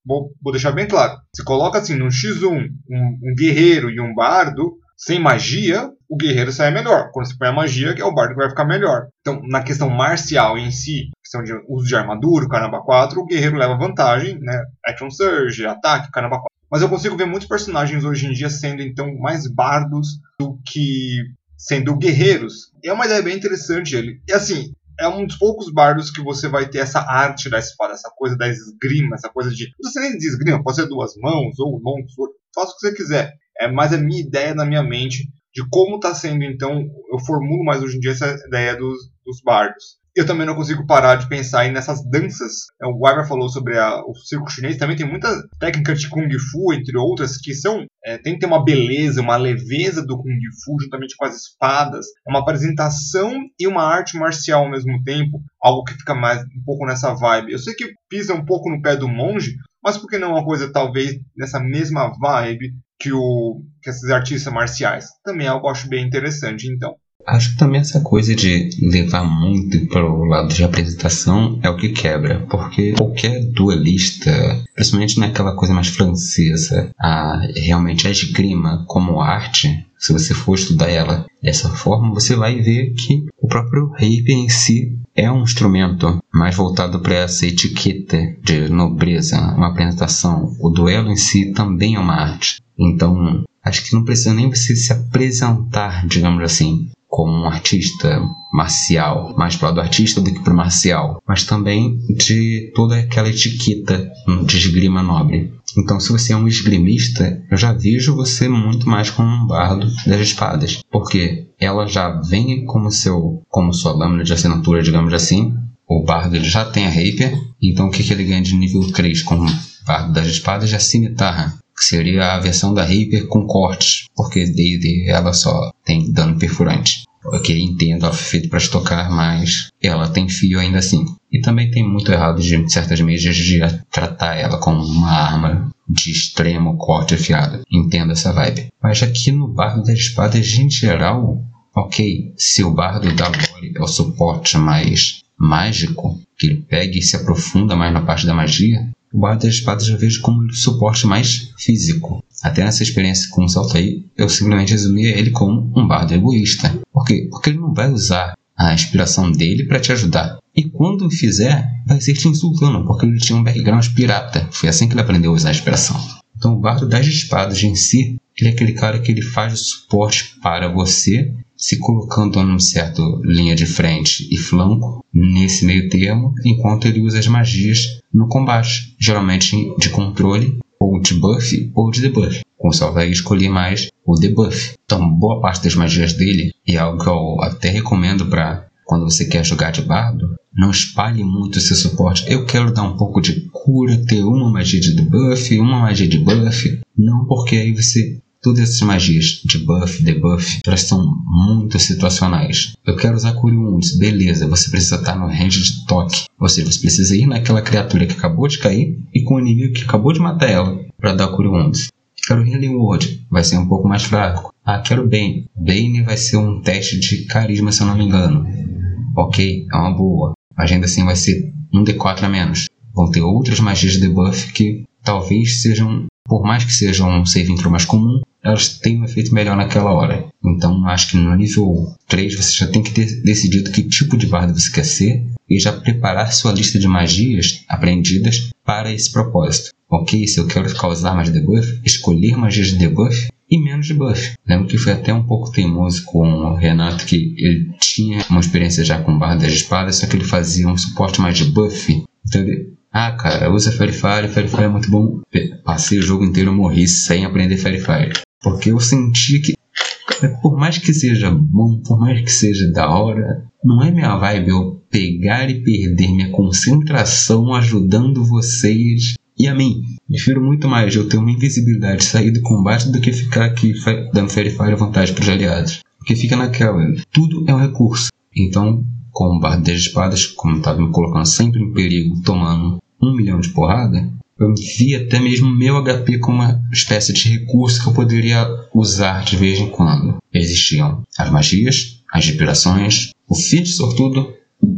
Vou, vou deixar bem claro. Se coloca assim, num X1, um, um guerreiro e um bardo, sem magia, o guerreiro sai melhor. Quando você põe a magia, que é o bardo que vai ficar melhor. Então, na questão marcial em si, questão de uso de armadura, o caramba 4, o guerreiro leva vantagem, né? Action Surge, ataque, caramba 4. Mas eu consigo ver muitos personagens hoje em dia sendo então mais bardos do que sendo guerreiros. É uma ideia bem interessante ele. E assim, é um dos poucos bardos que você vai ter essa arte da espada, essa coisa da esgrima, essa coisa de. Sei nem de esgrima, pode ser duas mãos ou longo sword, faça o que você quiser. É mais a minha ideia na minha mente de como está sendo, então, eu formulo mais hoje em dia essa ideia dos, dos bardos. Eu também não consigo parar de pensar nessas danças. É, o Weber falou sobre a, o circo chinês, também tem muita técnica de Kung Fu, entre outras, que são. É, tem que ter uma beleza, uma leveza do Kung Fu, juntamente com as espadas. É uma apresentação e uma arte marcial ao mesmo tempo. Algo que fica mais um pouco nessa vibe. Eu sei que pisa um pouco no pé do monge, mas por que não uma coisa talvez nessa mesma vibe que, o, que esses artistas marciais. Também é algo que eu acho bem interessante, então. Acho que também essa coisa de levar muito para o lado de apresentação é o que quebra, porque qualquer duelista, principalmente naquela coisa mais francesa, a realmente a esgrima como arte, se você for estudar ela dessa forma, você vai ver que o próprio rape em si é um instrumento mais voltado para essa etiqueta de nobreza, uma apresentação. O duelo em si também é uma arte. Então, acho que não precisa nem você se apresentar, digamos assim, como um artista marcial, mais para o lado artista do que para o marcial, mas também de toda aquela etiqueta de esgrima nobre. Então, se você é um esgrimista, eu já vejo você muito mais como um bardo das espadas, porque ela já vem como seu, como sua lâmina de assinatura, digamos assim. O bardo já tem a rapier, então o que, que ele ganha de nível 3 com o bardo das espadas é a cimitarra que seria a versão da Reaper com cortes, porque D&D ela só tem dano perfurante. Ok, entendo, ela foi feita para estocar, mas ela tem fio ainda assim. E também tem muito errado de certas mídias de tratar ela como uma arma de extremo corte afiado. Entendo essa vibe. Mas aqui no Bardo das Espadas, em geral, ok, se o Bardo da Lore é o suporte mais mágico, que ele pega e se aprofunda mais na parte da magia, o Bardo das Espadas eu vejo como o suporte mais físico. Até nessa experiência com o Saltaí, eu simplesmente resumia ele como um bardo egoísta. Por quê? Porque ele não vai usar a inspiração dele para te ajudar. E quando fizer, vai ser te insultando, porque ele tinha um background pirata. Foi assim que ele aprendeu a usar a inspiração. Então o bardo das espadas em si, ele é aquele cara que ele faz o suporte para você se colocando num certo linha de frente e flanco nesse meio termo, enquanto ele usa as magias no combate, geralmente de controle ou de buff ou de debuff. Com o vai escolher mais o debuff. Então, boa parte das magias dele é algo que eu até recomendo para quando você quer jogar de bardo, não espalhe muito seu suporte. Eu quero dar um pouco de cura, ter uma magia de debuff, uma magia de buff. Não, porque aí você todas essas magias de buff, debuff, elas são muito situacionais. Eu quero usar Cure Wounds, beleza, você precisa estar no range de toque. Ou seja, você precisa ir naquela criatura que acabou de cair e com o inimigo que acabou de matar ela para dar Cure Wounds. Quero Healing Word, vai ser um pouco mais fraco. Ah, quero Bane. Bane vai ser um teste de carisma, se eu não me engano. Ok, é uma boa. Mas ainda assim vai ser um D4 a menos. Vão ter outras magias de debuff que talvez sejam, por mais que sejam um save intro mais comum, elas têm um efeito melhor naquela hora. Então acho que no nível 3 você já tem que ter decidido que tipo de bardo você quer ser e já preparar sua lista de magias aprendidas para esse propósito. Ok, se eu quero causar mais debuff, escolher magias de debuff e menos de buff. Lembro que foi até um pouco teimoso com o Renato, que ele tinha uma experiência já com barra das espadas, só que ele fazia um suporte mais de buff. Então ele, ah cara, usa Fairy Fire, Fairy Fire é muito bom. Passei o jogo inteiro morri sem aprender Fairy Fire. Porque eu senti que, cara, por mais que seja bom, por mais que seja da hora, não é minha vibe eu pegar e perder minha concentração ajudando vocês e a mim. Prefiro muito mais eu ter uma invisibilidade sair do combate do que ficar aqui dando Fairy Fire vantagem para os aliados. Porque fica naquela, tudo é um recurso. Então, com o bardo das espadas, como estava me colocando sempre em perigo, tomando um milhão de porrada, eu vi até mesmo meu HP como uma espécie de recurso que eu poderia usar de vez em quando. Existiam as magias, as inspirações, o feat sortudo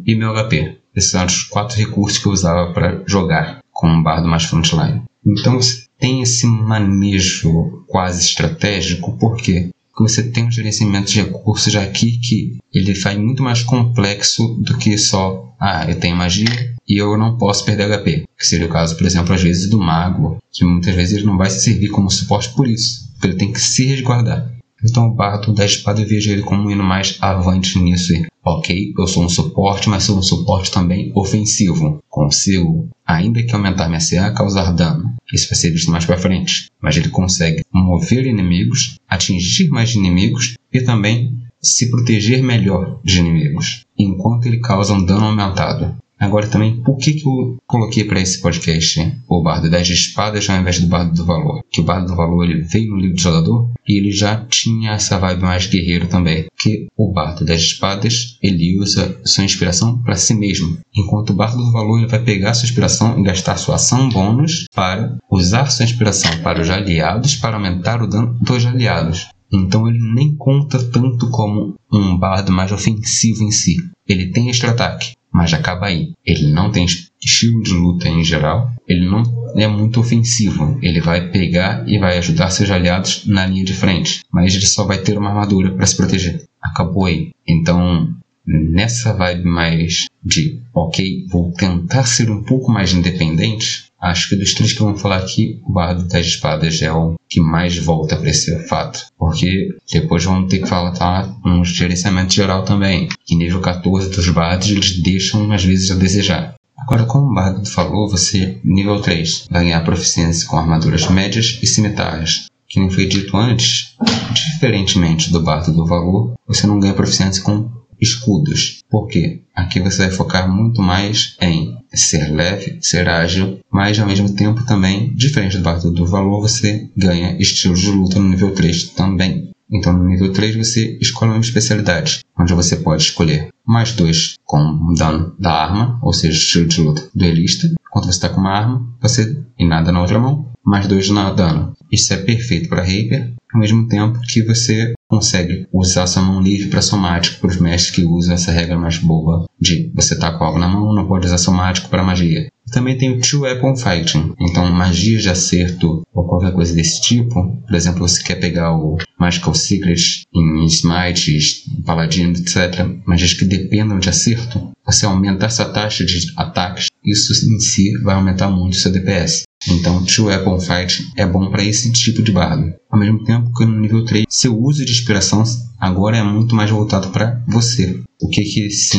e meu HP. Esses eram os quatro recursos que eu usava para jogar com um bardo mais frontline. Então você tem esse manejo quase estratégico, por Porque você tem um gerenciamento de recursos aqui que ele faz muito mais complexo do que só, ah, eu tenho magia e eu não posso perder HP. Que seria o caso, por exemplo, às vezes do mago, que muitas vezes ele não vai se servir como suporte por isso, porque ele tem que se resguardar. Então o bardo da espada eu vejo ele como indo mais avante nisso. Ok, eu sou um suporte, mas sou um suporte também ofensivo. Consigo, ainda que aumentar minha CA, causar dano. Isso vai ser visto mais para frente. Mas ele consegue mover inimigos, atingir mais inimigos e também se proteger melhor de inimigos, enquanto ele causa um dano aumentado. Agora também, por que, que eu coloquei para esse podcast o Bardo das Espadas ao invés do Bardo do Valor? Que o Bardo do Valor ele veio no livro do jogador e ele já tinha essa vibe mais guerreiro também. Que o Bardo das Espadas ele usa sua inspiração para si mesmo, enquanto o Bardo do Valor ele vai pegar sua inspiração e gastar sua ação bônus para usar sua inspiração para os aliados para aumentar o dano dos aliados. Então ele nem conta tanto como um bardo mais ofensivo em si. Ele tem extra ataque, mas acaba aí. Ele não tem estilo de luta em geral, ele não é muito ofensivo. Ele vai pegar e vai ajudar seus aliados na linha de frente, mas ele só vai ter uma armadura para se proteger. Acabou aí. Então, nessa vibe mais de, ok, vou tentar ser um pouco mais independente, Acho que dos três que vamos falar aqui, o Bardo das Espadas é o que mais volta para esse fato. Porque depois vamos ter que falar tá, um gerenciamento geral também. Que nível 14 dos bardos eles deixam às vezes a desejar. Agora, como o Bardo falou, você, nível 3, vai ganhar proficiência com armaduras médias e cimitarras. Que nem foi dito antes, diferentemente do Bardo do Valor, você não ganha proficiência com escudos. Porque aqui você vai focar muito mais em ser leve, ser ágil, mas ao mesmo tempo também, diferente do bardo do valor, você ganha estilos de luta no nível 3 também. Então no nível 3 você escolhe uma especialidade, onde você pode escolher mais dois com dano da arma, ou seja, estilo de luta duelista. Quando você está com uma arma, você e nada na outra mão, mais dois na dano. Isso é perfeito para Rapier, ao mesmo tempo que você consegue usar sua mão livre para somático para os mestres que usam essa regra mais boa de você tá com algo na mão, não pode usar somático para magia. Também tem o Two Weapon Fighting, então magia de acerto ou qualquer coisa desse tipo. Por exemplo, você quer pegar o Magical Secret em Smite, Paladino, etc. Magias que dependam de acerto. Você aumenta essa taxa de ataques, isso em si vai aumentar muito seu DPS. Então, Two Weapon Fight é bom para esse tipo de bardo. Ao mesmo tempo que no nível 3, seu uso de inspiração agora é muito mais voltado para você. O que que se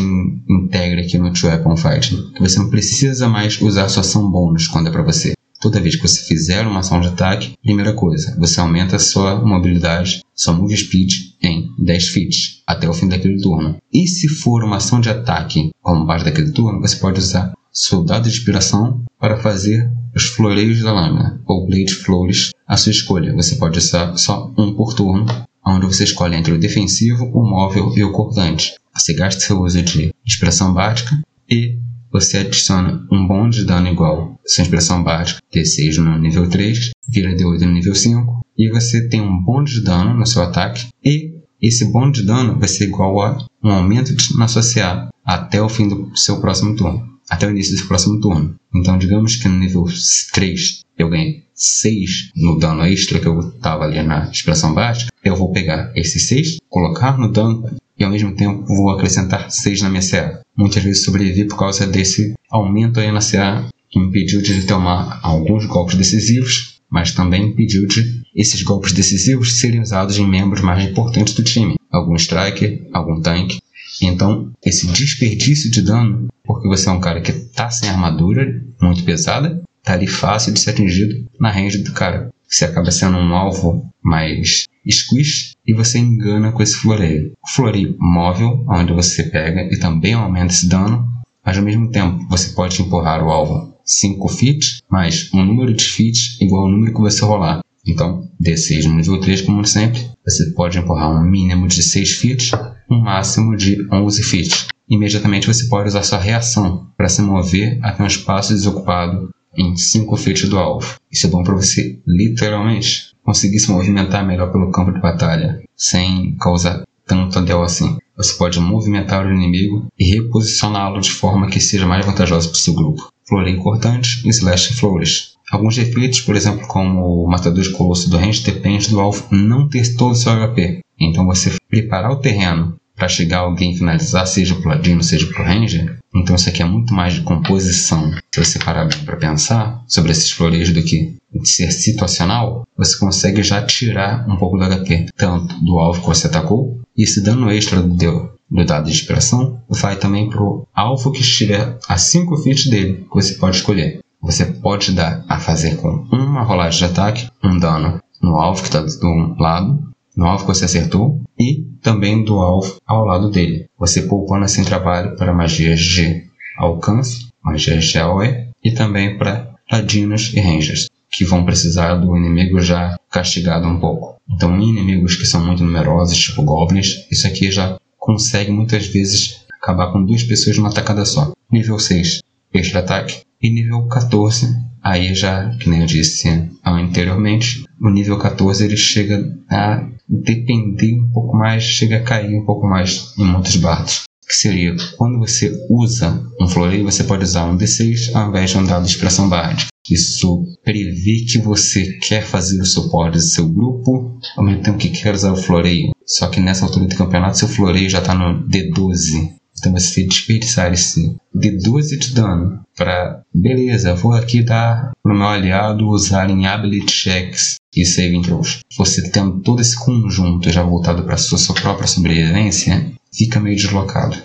integra aqui no Two Weapon Fight? Que você não precisa mais usar sua ação bônus quando é para você. Toda vez que você fizer uma ação de ataque, primeira coisa, você aumenta sua mobilidade, sua move speed em 10 feet até o fim daquele turno. E se for uma ação de ataque como parte daquele turno, você pode usar soldado de inspiração para fazer os floreios da lâmina, ou Blade Flores, à sua escolha. Você pode usar só um por turno, onde você escolhe entre o defensivo, o móvel e o cortante. Você gasta seu uso de inspiração básica e você adiciona um bônus de dano igual sua inspiração básica, D6 no nível 3, vira D8 no nível 5, e você tem um bônus de dano no seu ataque, e esse bônus de dano vai ser igual a um aumento na sua CA até o fim do seu próximo turno, até o início do próximo turno. Então, digamos que no nível 3 eu ganhei 6 no dano extra que eu estava ali na inspiração básica, eu vou pegar esse 6, colocar no dano e ao mesmo tempo vou acrescentar 6 na minha CA. Muitas vezes sobrevivi por causa desse aumento aí na CA que me impediu de tomar alguns golpes decisivos, mas também impediu de esses golpes decisivos serem usados em membros mais importantes do time. Algum striker, algum tanque. Então, esse desperdício de dano, porque você é um cara que está sem armadura muito pesada, tá ali fácil de ser atingido na range do cara. Você acaba sendo um alvo mais squish e você engana com esse floreio. O floreio móvel, onde você pega e também aumenta esse dano, mas ao mesmo tempo você pode empurrar o alvo 5 feet mais um número de feet igual ao número que você rolar. Então, D6 no nível 3, como sempre, você pode empurrar um mínimo de 6 feet, um máximo de 11 feet. Imediatamente você pode usar sua reação para se mover até um espaço desocupado em 5 feet do alvo. Isso é bom para você, literalmente, conseguir se movimentar melhor pelo campo de batalha, sem causar tanto ADL assim. Você pode movimentar o inimigo e reposicioná-lo de forma que seja mais vantajosa para o seu grupo. Floreio cortante e Slash Flourish. Alguns efeitos, por exemplo, como o Matador de Colosso do range, depende do alvo não ter todo o seu HP. Então você preparar o terreno para chegar alguém finalizar, seja pro ladino, seja pro ranger. Então isso aqui é muito mais de composição. Se você parar bem para pensar sobre esses floreios do que de ser situacional, você consegue já tirar um pouco do HP, tanto do alvo que você atacou, e esse dano extra do, do dado de inspiração vai também pro alvo que estiver a 5 feet dele, que você pode escolher. Você pode dar a fazer com uma rolagem de ataque, um dano no alvo que está do lado, no alvo que você acertou e também do alvo ao lado dele. Você poupando assim trabalho para magias de alcance, magias de AOE e também para ladinos e rangers, que vão precisar do inimigo já castigado um pouco. Então, inimigos que são muito numerosos, tipo goblins, isso aqui já consegue muitas vezes acabar com duas pessoas numa tacada só. Nível 6, extra ataque. E nível 14, aí já, que nem eu disse anteriormente, o nível 14 ele chega a depender um pouco mais, chega a cair um pouco mais em muitos bardos. Que seria, quando você usa um floreio, você pode usar um D6 ao invés de um dado de expressão bárdica. Isso prevê que você quer fazer o suporte do seu grupo, ao mesmo tempo que quer usar o floreio. Só que nessa altura do campeonato, seu floreio já está no D12. Então você desperdiçar esse D12 de dano para, beleza, vou aqui dar para o meu aliado usar em ability checks e saving throws. Você tendo todo esse conjunto já voltado para sua, sua própria sobrevivência, fica meio deslocado.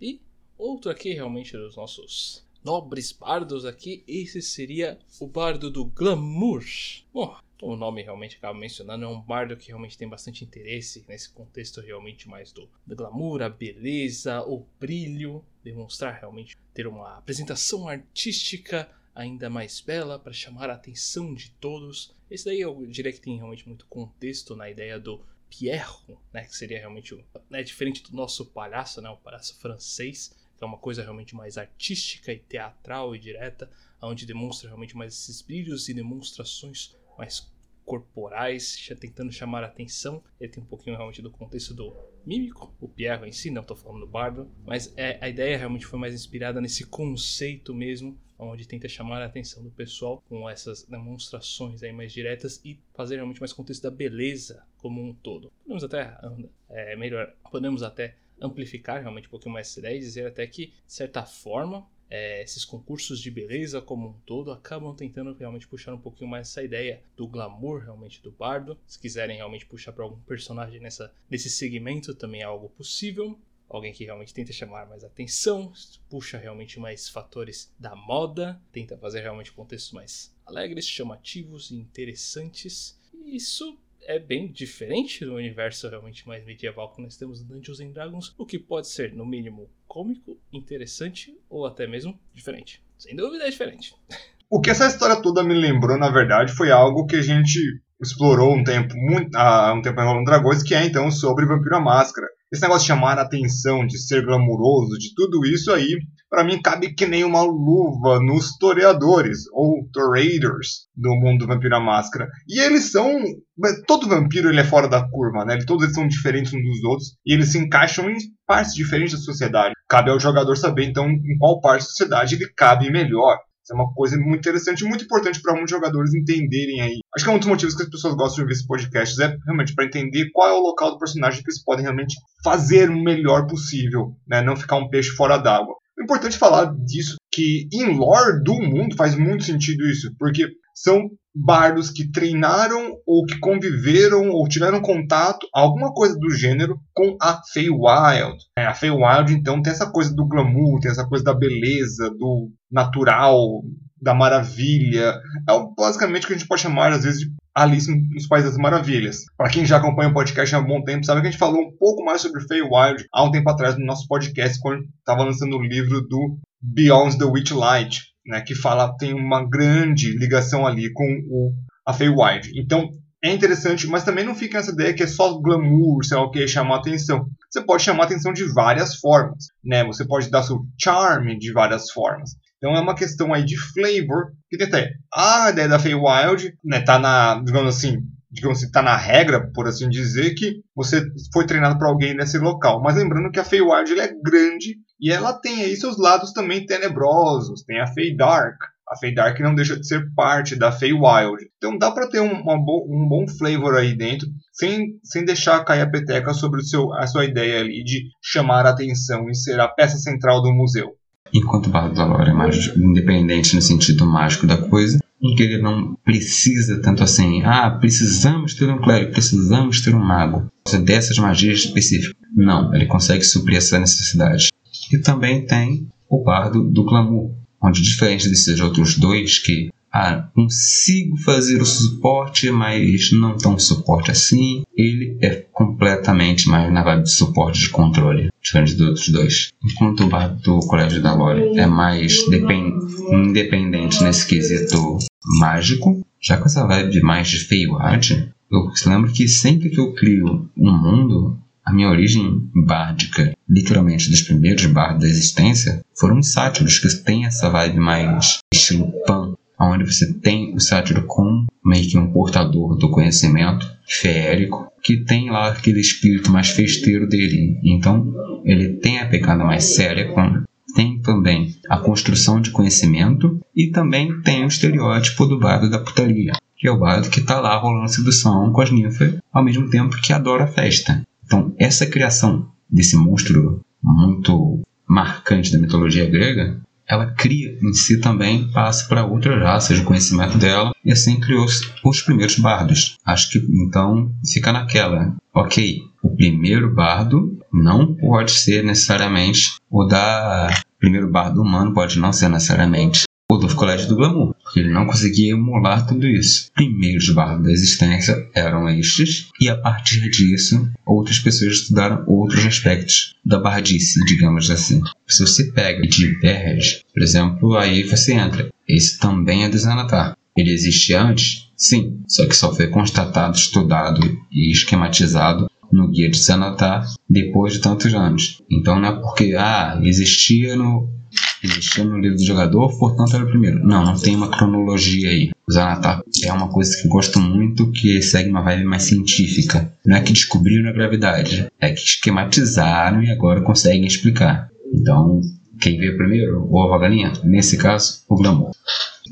E outro aqui realmente dos nossos nobres bardos aqui, esse seria o bardo do glamour. Bom, o nome realmente acaba mencionando, é um bardo que realmente tem bastante interesse nesse contexto realmente mais do, do glamour, a beleza, o brilho, demonstrar realmente ter uma apresentação artística ainda mais bela para chamar a atenção de todos. Esse daí eu diria que tem realmente muito contexto na ideia do Pierro, né, que seria realmente né, diferente do nosso palhaço, né, o palhaço francês, que é uma coisa realmente mais artística e teatral e direta, onde demonstra realmente mais esses brilhos e demonstrações mais corporais, tentando chamar a atenção. Ele tem um pouquinho realmente do contexto do mímico, o Pierro em si, não estou falando do bardo, mas é, a ideia realmente foi mais inspirada nesse conceito mesmo, onde tenta chamar a atenção do pessoal com essas demonstrações aí mais diretas e fazer realmente mais contexto da beleza como um todo. Podemos até é, melhor, podemos até amplificar realmente um pouquinho mais essa ideia e dizer até que, de certa forma, é, esses concursos de beleza como um todo acabam tentando realmente puxar um pouquinho mais essa ideia do glamour realmente do bardo. Se quiserem realmente puxar para algum personagem nessa, nesse segmento, também é algo possível. Alguém que realmente tenta chamar mais atenção, puxa realmente mais fatores da moda, tenta fazer realmente contextos mais alegres, chamativos e interessantes. E isso é bem diferente do universo realmente mais medieval que nós temos Dungeons Dragons, o que pode ser, no mínimo, cômico, interessante ou até mesmo diferente. Sem dúvida é diferente. O que essa história toda me lembrou, na verdade, foi algo que a gente explorou um tempo, muito, há um tempo em Dragões, que é então sobre Vampiro à Máscara. Esse negócio de chamar a atenção, de ser glamuroso, de tudo isso aí, para mim cabe que nem uma luva nos toreadores, ou toraders, do mundo do Vampiro à Máscara. E eles são... Todo vampiro ele é fora da curva, né? Todos eles são diferentes uns dos outros, e eles se encaixam em partes diferentes da sociedade. Cabe ao jogador saber, então, em qual parte da sociedade ele cabe melhor. Isso é uma coisa muito interessante e muito importante para muitos jogadores entenderem aí. Acho que é um dos motivos que as pessoas gostam de ver esses podcasts, é realmente para entender qual é o local do personagem que eles podem realmente fazer o melhor possível, né? não ficar um peixe fora d'água. É importante falar disso, que em lore do mundo faz muito sentido isso, porque são bardos que treinaram ou que conviveram ou tiveram contato, alguma coisa do gênero, com a Feywild. É, a Feywild, então, tem essa coisa do glamour, tem essa coisa da beleza, do natural, da maravilha. É basicamente o que a gente pode chamar, às vezes, de Alice nos Países das Maravilhas. Para quem já acompanha o podcast há um bom tempo, sabe que a gente falou um pouco mais sobre Feywild há um tempo atrás no nosso podcast, quando estava lançando o livro do Beyond the Witchlight né, que fala tem uma grande ligação ali com o, a Feywild. Então é interessante, mas também não fica essa ideia que é só glamour, sei lá o que, chamar atenção. Você pode chamar atenção de várias formas, né? Você pode dar seu charme de várias formas. Então é uma questão aí de flavor que até. A ideia da Feywild, né, tá na, digamos assim, digamos assim, tá na regra, por assim dizer, que você foi treinado por alguém nesse local. Mas lembrando que a Feywild é grande e ela tem aí seus lados também tenebrosos. Tem a Fey Dark. A Fey Dark não deixa de ser parte da Fey Wild. Então dá para ter um, bo um, bom flavor aí dentro, sem, sem deixar cair a peteca sobre o seu, a sua ideia ali de chamar a atenção e ser a peça central do museu. Enquanto Bardo da Lore é mais independente no sentido mágico da coisa, em que ele não precisa tanto assim, ah, precisamos ter um clérigo, precisamos ter um mago, dessas magias específicas. Não, ele consegue suprir essa necessidade. E também tem o bardo do glamour, onde diferente desses outros dois que ah, consigo fazer o suporte, mas não tão suporte assim. Ele é completamente mais na vibe de suporte de controle, diferente dos outros dois. Enquanto o bardo do Colégio da Lore é mais independente nesse quesito mágico, já com essa vibe mais de feioade, eu lembro que sempre que eu crio um mundo, a minha origem bárdica, literalmente dos primeiros bardos da existência, foram os sátiros, que têm essa vibe mais estilo pan, onde você tem o sátiro como meio que um portador do conhecimento feérico, que tem lá aquele espírito mais festeiro dele. Então, ele tem a pegada mais séria, tem também a construção de conhecimento e também tem o estereótipo do bardo da putaria, que é o bardo que está lá rolando sedução com as ninfas, ao mesmo tempo que adora a festa. Então, essa criação desse monstro muito marcante da mitologia grega, ela cria em si também passa para outras raças de conhecimento dela e assim criou os primeiros bardos. Acho que então fica naquela, ok, o primeiro bardo não pode ser necessariamente o da primeiro bardo humano pode não ser necessariamente o do Colégio do Glamour, porque ele não conseguia emular tudo isso. Primeiros bardos da existência eram estes, e a partir disso, outras pessoas estudaram outros aspectos da bardice, digamos assim. Se você pega e diverge, por exemplo, aí você entra. Esse também é do Xanatar. Ele existia antes? Sim, só que só foi constatado, estudado e esquematizado no guia de Xanatar depois de tantos anos. Então não é porque ah, existia no existia no livro do jogador, portanto era o primeiro. Não, não tem uma cronologia aí. O Xanatar é uma coisa que gosto muito, que segue uma vibe mais científica. Não é que descobriram a gravidade, é que esquematizaram e agora conseguem explicar. Então, quem veio primeiro? O ovo a galinha? Nesse caso, o glamour.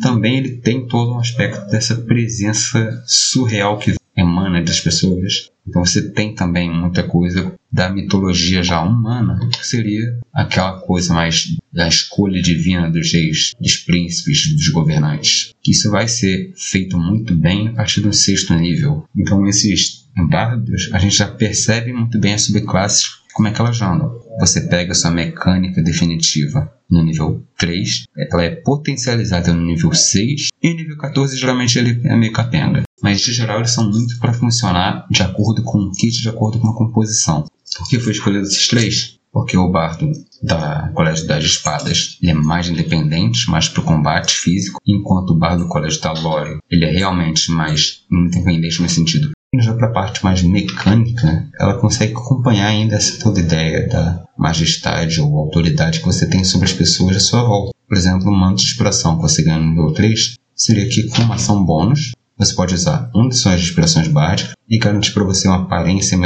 Também ele tem todo um aspecto dessa presença surreal que emana das pessoas. Então você tem também muita coisa da mitologia já humana, que seria aquela coisa mais da escolha divina dos reis, dos príncipes, dos governantes. Isso vai ser feito muito bem a partir do sexto nível. Então esses bardos, a gente já percebe muito bem as subclasses, como é que elas andam. Você pega sua mecânica definitiva no nível 3, ela é potencializada no nível 6, e no nível 14 geralmente ele é meio capenga mas de geral eles são muito para funcionar de acordo com um kit, de acordo com uma composição. Por que foi escolhido esses três? porque o bardo da Colégio das Espadas ele é mais independente, mais pro combate físico, enquanto o bardo do Colégio da Lore ele é realmente mais independente no sentido já para a parte mais mecânica, ela consegue acompanhar ainda essa toda ideia da majestade ou autoridade que você tem sobre as pessoas à sua volta. Por exemplo, um manto de inspiração que você ganha no nível 3 seria que com uma ação bônus você pode usar uma de suas inspirações básicas e garantir para você uma aparência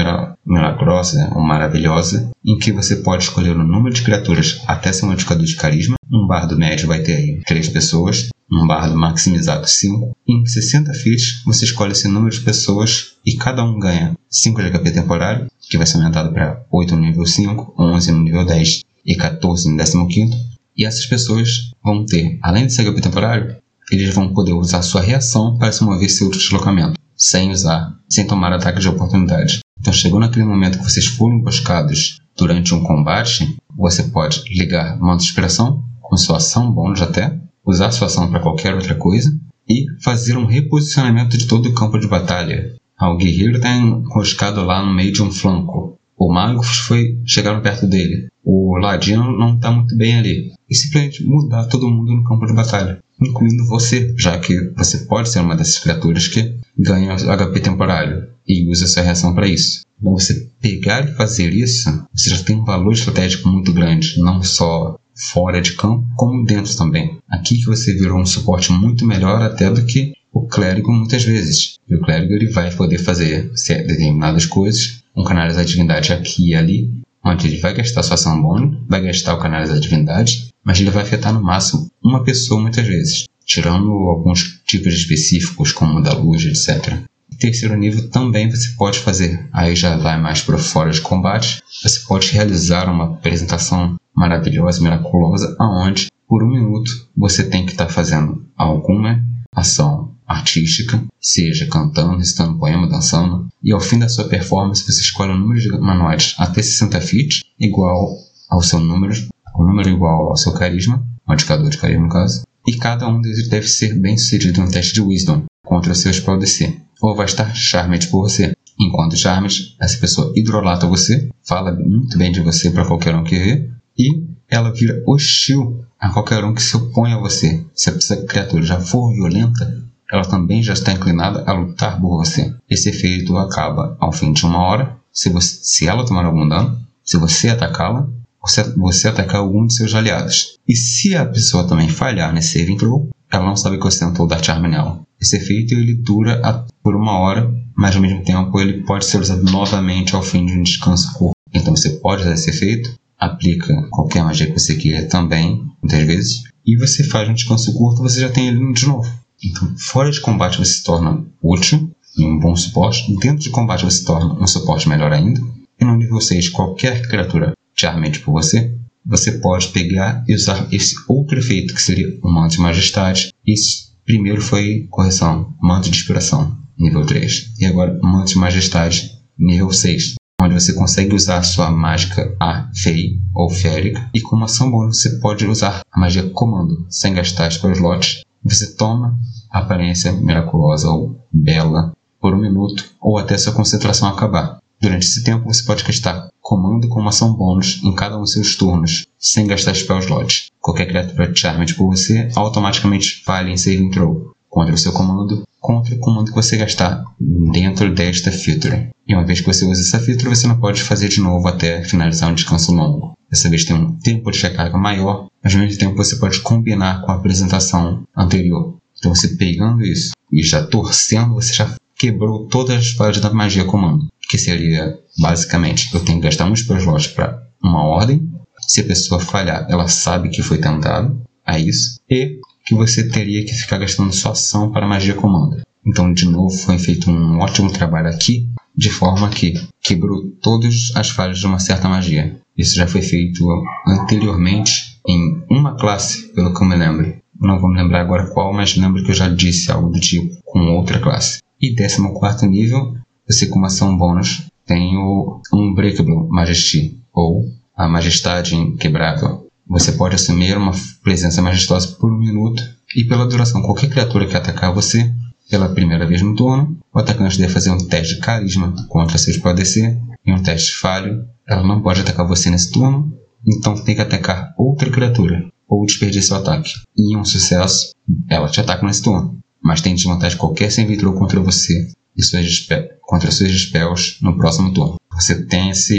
milagrosa ou maravilhosa, em que você pode escolher o número de criaturas até seu modificador de carisma. Um bardo médio vai ter aí 3 pessoas, um bardo maximizado 5. Em 60 feats, você escolhe esse número de pessoas e cada um ganha 5 de HP temporário, que vai ser aumentado para 8 no nível 5, 11 no nível 10 e 14 no 15. E essas pessoas vão ter, além desse HP temporário, eles vão poder usar sua reação para se mover seu deslocamento, sem usar, sem tomar ataque de oportunidade. Então, chegou naquele momento que vocês foram emboscados durante um combate, você pode ligar manto de inspiração, com sua ação bônus até, usar sua ação para qualquer outra coisa, e fazer um reposicionamento de todo o campo de batalha. Ah, o guerreiro está enroscado lá no meio de um flanco. O mago foi chegaram perto dele. O ladino não está muito bem ali. E simplesmente mudar todo mundo no campo de batalha incluindo você, já que você pode ser uma dessas criaturas que ganha HP temporário e usa sua reação para isso. Então, você pegar e fazer isso, você já tem um valor estratégico muito grande, não só fora de campo, como dentro também. Aqui que você virou um suporte muito melhor até do que o clérigo muitas vezes. E o clérigo ele vai poder fazer determinadas coisas, um canalizar a divindade aqui e ali, onde ele vai gastar sua bônus, vai gastar o canalizar a divindade, mas ele vai afetar no máximo uma pessoa muitas vezes, tirando alguns tipos específicos, como o da luz, etc. Em terceiro nível também você pode fazer, aí já vai mais para fora de combate, você pode realizar uma apresentação maravilhosa, miraculosa, aonde por um minuto você tem que estar tá fazendo alguma ação artística, seja cantando, recitando poema, dançando, e ao fim da sua performance você escolhe um número de manuais até 60 feet, igual ao seu número um número igual ao seu carisma, modificador de carisma no caso, e cada um deles deve ser bem sucedido no teste de Wisdom contra o seu spell DC, ou vai estar Charmed por você. Enquanto Charmed, essa pessoa hidrolata você, fala muito bem de você para qualquer um que vê, e ela vira hostil a qualquer um que se opõe a você. Se essa criatura já for violenta, ela também já está inclinada a lutar por você. Esse efeito acaba ao fim de uma hora, se, você, se ela tomar algum dano, se você atacá-la, você, você atacar algum de seus aliados. E se a pessoa também falhar nesse saving throw, ela não sabe que você tentou dar charme nela. Esse efeito ele dura por uma hora, mas ao mesmo tempo ele pode ser usado novamente ao fim de um descanso curto. Então você pode usar esse efeito, aplica qualquer magia que você queira também, muitas vezes, e você faz um descanso curto, você já tem ele de novo. Então, fora de combate você se torna útil e um bom suporte. Dentro de combate você se torna um suporte melhor ainda. E no nível 6, qualquer criatura charmente por você, você pode pegar e usar esse outro efeito, que seria o manto de majestade. Esse primeiro foi correção, manto de inspiração, nível 3. E agora, manto de majestade, nível 6. Onde você consegue usar sua mágica A, Fei ou Férica. E como ação bônus, você pode usar a magia Comando, sem gastar os slots. Você toma a aparência miraculosa ou bela por um minuto ou até sua concentração acabar. Durante esse tempo, você pode gastar comando com uma ação bônus em cada um dos seus turnos, sem gastar spell slots. Qualquer criatura charmed por você automaticamente falha em saving throw contra o seu comando, contra o comando que você gastar dentro desta feature. E uma vez que você usa essa feature, você não pode fazer de novo até finalizar um descanso longo. Dessa vez tem um tempo de recarga maior, mas ao mesmo tempo você pode combinar com a apresentação anterior. Então você pegando isso e já torcendo, você já quebrou todas as falhas da magia comando que seria basicamente eu tenho que gastar um slot para uma ordem. Se a pessoa falhar, ela sabe que foi tentado a isso. E que você teria que ficar gastando sua ação para magia comando. Então, de novo, foi feito um ótimo trabalho aqui, de forma que quebrou todas as falhas de uma certa magia. Isso já foi feito anteriormente em uma classe, pelo que eu me lembro. Não vou me lembrar agora qual, mas lembro que eu já disse algo do tipo com outra classe. E 14 nível, você como ação bônus tem o Unbreakable Majesty, ou a Majestade Inquebrável. Você pode assumir uma presença majestosa por um minuto e pela duração. Qualquer criatura que atacar você pela primeira vez no turno, o atacante deve fazer um teste de carisma contra seus DC Em um teste falho, ela não pode atacar você nesse turno, então tem que atacar outra criatura, ou desperdiçar o ataque. E em um sucesso, ela te ataca nesse turno, mas tem desvantagem qualquer sem vitrou contra você e suas contra seus spells no próximo turno. Você tem essa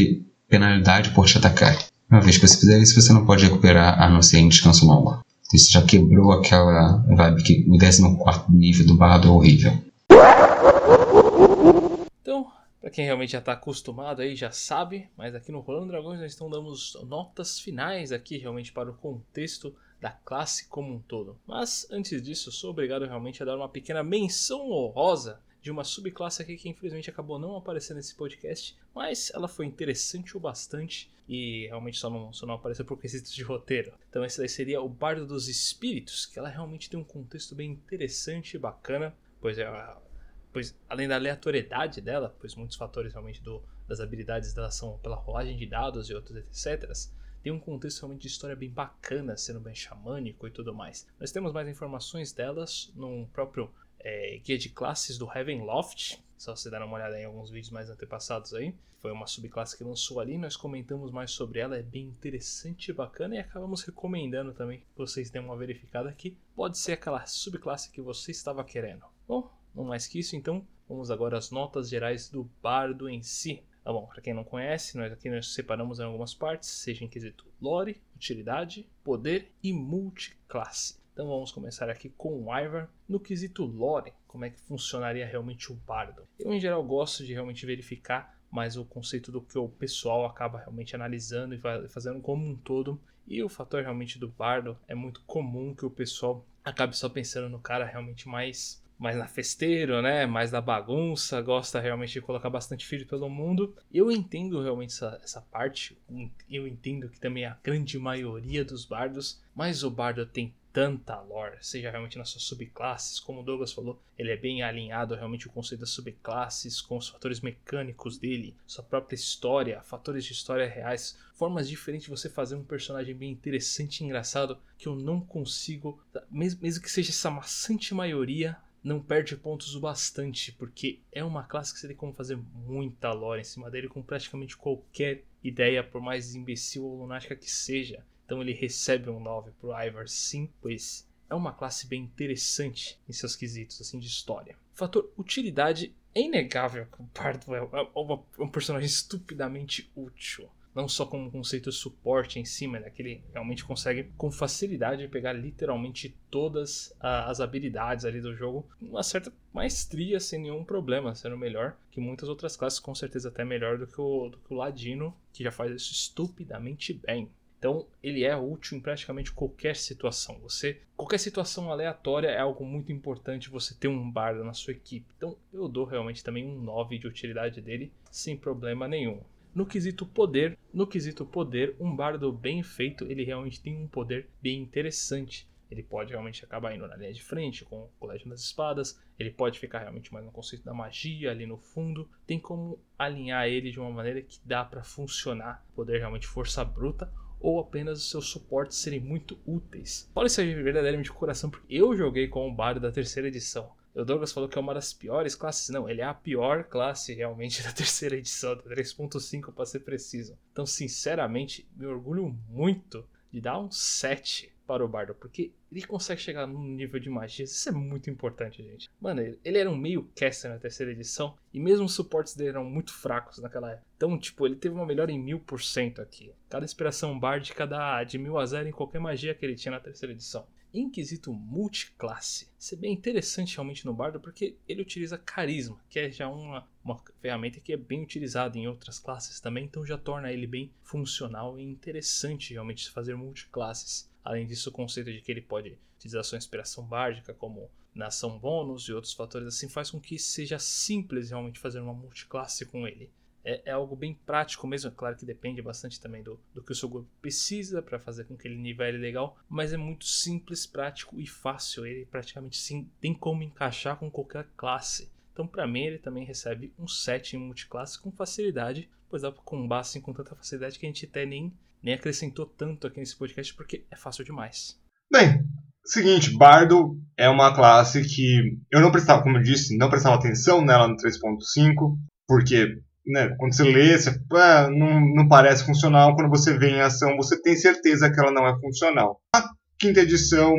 penalidade por te atacar. Uma vez que você fizer isso, você não pode recuperar a não ser em descanso longo. Isso já quebrou aquela vibe que o 14 nível do bardo é horrível. Para quem realmente já está acostumado aí, já sabe, mas aqui no Rolando Dragões nós então damos notas finais aqui realmente para o contexto da classe como um todo. Mas antes disso, sou obrigado realmente a dar uma pequena menção honrosa de uma subclasse aqui que infelizmente acabou não aparecendo nesse podcast, mas ela foi interessante o bastante e realmente só não, só não apareceu por quesitos de roteiro. Então esse daí seria o Bardo dos Espíritos, que ela realmente tem um contexto bem interessante e bacana, pois é pois além da aleatoriedade dela, pois muitos fatores realmente do, das habilidades dela são pela rolagem de dados e outros etc. Tem um contexto realmente de história bem bacana, sendo bem xamânico e tudo mais. Nós temos mais informações delas no próprio é, guia de classes do Heavenloft. Só você dar uma olhada em alguns vídeos mais antepassados aí. Foi uma subclasse que lançou ali, nós comentamos mais sobre ela, é bem interessante e bacana e acabamos recomendando também que vocês deem uma verificada aqui. Pode ser aquela subclasse que você estava querendo. Bom, não mais que isso, então vamos agora às notas gerais do bardo em si. Tá bom, para quem não conhece, nós aqui nós separamos em algumas partes, seja em quesito lore, utilidade, poder e multiclasse. Então vamos começar aqui com o Ivar no quesito lore, como é que funcionaria realmente o bardo. Eu em geral gosto de realmente verificar mais o conceito do que o pessoal acaba realmente analisando e fazendo como um todo. E o fator realmente do bardo é muito comum que o pessoal acabe só pensando no cara realmente mais mais na festeiro, né? Mais da bagunça, gosta realmente de colocar bastante filho pelo mundo. Eu entendo realmente essa, essa parte. Eu entendo que também a grande maioria dos bardos, mas o bardo tem tanta lore, seja realmente nas suas subclasses, como o Douglas falou, ele é bem alinhado realmente o conceito das subclasses, com os fatores mecânicos dele, sua própria história, fatores de história reais, formas diferentes de você fazer um personagem bem interessante e engraçado que eu não consigo, mesmo, mesmo que seja essa maçante maioria, não perde pontos o bastante, porque é uma classe que você tem como fazer muita lore em cima dele com praticamente qualquer ideia, por mais imbecil ou lunática que seja. Então ele recebe um 9 pro Ivar sim, pois é uma classe bem interessante em seus quesitos assim de história. Fator utilidade é inegável que o Pardo é, é um personagem estupidamente útil não só como conceito de suporte em cima, né, que ele realmente consegue com facilidade pegar literalmente todas as habilidades ali do jogo, uma certa maestria sem nenhum problema, sendo melhor que muitas outras classes, com certeza até melhor do que o, do que o Ladino, que já faz isso estupidamente bem. Então, ele é útil em praticamente qualquer situação. Você, qualquer situação aleatória é algo muito importante você ter um bardo na sua equipe. Então, eu dou realmente também um 9 de utilidade dele sem problema nenhum. No quesito poder, no quesito poder, um bardo bem feito, ele realmente tem um poder bem interessante. Ele pode realmente acabar indo na linha de frente com o colégio das espadas, ele pode ficar realmente mais no conceito da magia ali no fundo. Tem como alinhar ele de uma maneira que dá para funcionar, poder realmente força bruta ou apenas os seus suportes serem muito úteis. Fala isso aí verdadeiramente de coração, porque eu joguei com o bardo da terceira edição. O Douglas falou que é uma das piores classes. Não, ele é a pior classe realmente *laughs* da terceira edição, da 3.5 para ser preciso. Então, sinceramente, me orgulho muito de dar um 7 para o Bardo, porque ele consegue chegar num nível de magia. Isso é muito importante, gente. Mano, ele era um meio caster na terceira edição e mesmo os suportes dele eram muito fracos naquela época. Então, tipo, ele teve uma melhora em mil por cento aqui. Cada inspiração bardica dá de mil a zero em qualquer magia que ele tinha na terceira edição em quesito multiclasse. Isso é bem interessante realmente no Bardo porque ele utiliza carisma, que é já uma, uma ferramenta que é bem utilizada em outras classes também, então já torna ele bem funcional e interessante realmente fazer multiclasses. Além disso, o conceito de que ele pode utilizar sua inspiração bárdica como nação bônus e outros fatores assim faz com que seja simples realmente fazer uma multiclasse com ele é, é, algo bem prático mesmo. É claro que depende bastante também do, do que o seu grupo precisa para fazer com que ele nivele legal, mas é muito simples, prático e fácil. Ele praticamente sim, tem como encaixar com qualquer classe. Então, para mim, ele também recebe um 7 em multiclasse com facilidade, pois dá para combar assim com tanta facilidade que a gente até nem, nem acrescentou tanto aqui nesse podcast porque é fácil demais. Bem, seguinte, Bardo é uma classe que eu não prestava, como eu disse, não prestava atenção nela no 3.5, porque né, quando você lê, você, ah, não, não parece funcional. Quando você vê em ação, você tem certeza que ela não é funcional. A quinta edição,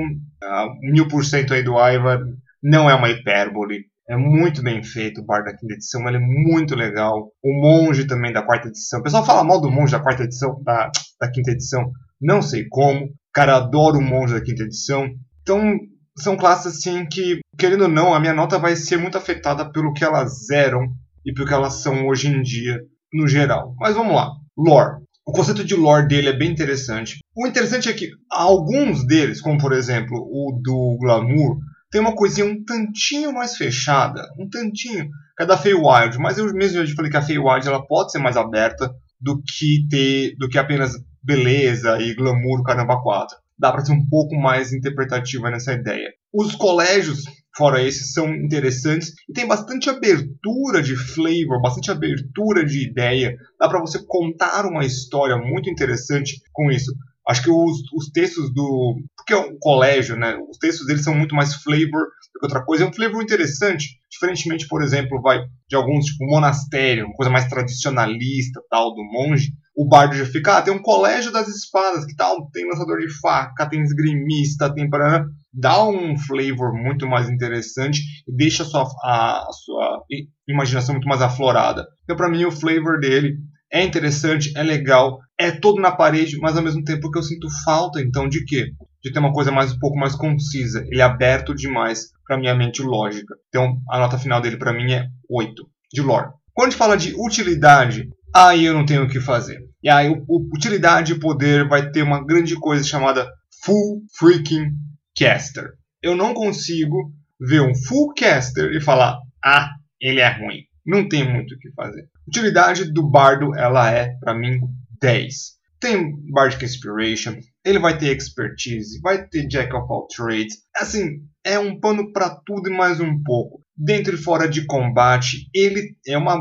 mil por cento aí do Ivar, não é uma hipérbole. É muito bem feito o bar da quinta edição, ele é muito legal. O monge também da quarta edição. O pessoal fala mal do monge da quarta edição, da, da quinta edição. Não sei como. Cara, adoro o monge da quinta edição. Então, são classes assim que, querendo ou não, a minha nota vai ser muito afetada pelo que elas eram e pelo que elas são hoje em dia, no geral. Mas vamos lá. Lore. O conceito de lore dele é bem interessante. O interessante é que alguns deles, como por exemplo o do Glamour, tem uma coisinha um tantinho mais fechada, um tantinho, que é da Feywild, mas eu mesmo já falei que a Feywild ela pode ser mais aberta do que ter, do que apenas beleza e glamour caramba 4. Dá para ser um pouco mais interpretativa nessa ideia. Os colégios, fora esses, são interessantes e tem bastante abertura de flavor, bastante abertura de ideia. Dá para você contar uma história muito interessante com isso. Acho que os, os textos do. Porque é um colégio, né? Os textos deles são muito mais flavor do que outra coisa. É um flavor interessante, diferentemente, por exemplo, vai de alguns, tipo, monastério, uma coisa mais tradicionalista, tal, do monge. O bardo já fica, ah, tem um colégio das espadas, que tal? Tem lançador de faca, tem esgrimista, tem para dá um flavor muito mais interessante e deixa a sua, a, a sua imaginação muito mais aflorada. Então, para mim, o flavor dele é interessante, é legal, é todo na parede, mas ao mesmo tempo que eu sinto falta, então, de quê? De ter uma coisa mais um pouco mais concisa. Ele é aberto demais para minha mente lógica. Então, a nota final dele para mim é 8 de lore. Quando a gente fala de utilidade, aí eu não tenho o que fazer. E aí, o, utilidade e poder vai ter uma grande coisa chamada Full Freaking Caster. Eu não consigo ver um Full Caster e falar, ah, ele é ruim. Não tem muito o que fazer. Utilidade do bardo, ela é, para mim, 10. Tem Bardic Inspiration, ele vai ter Expertise, vai ter Jack of All Trades. Assim, é um pano para tudo e mais um pouco. Dentro e fora de combate, ele é uma,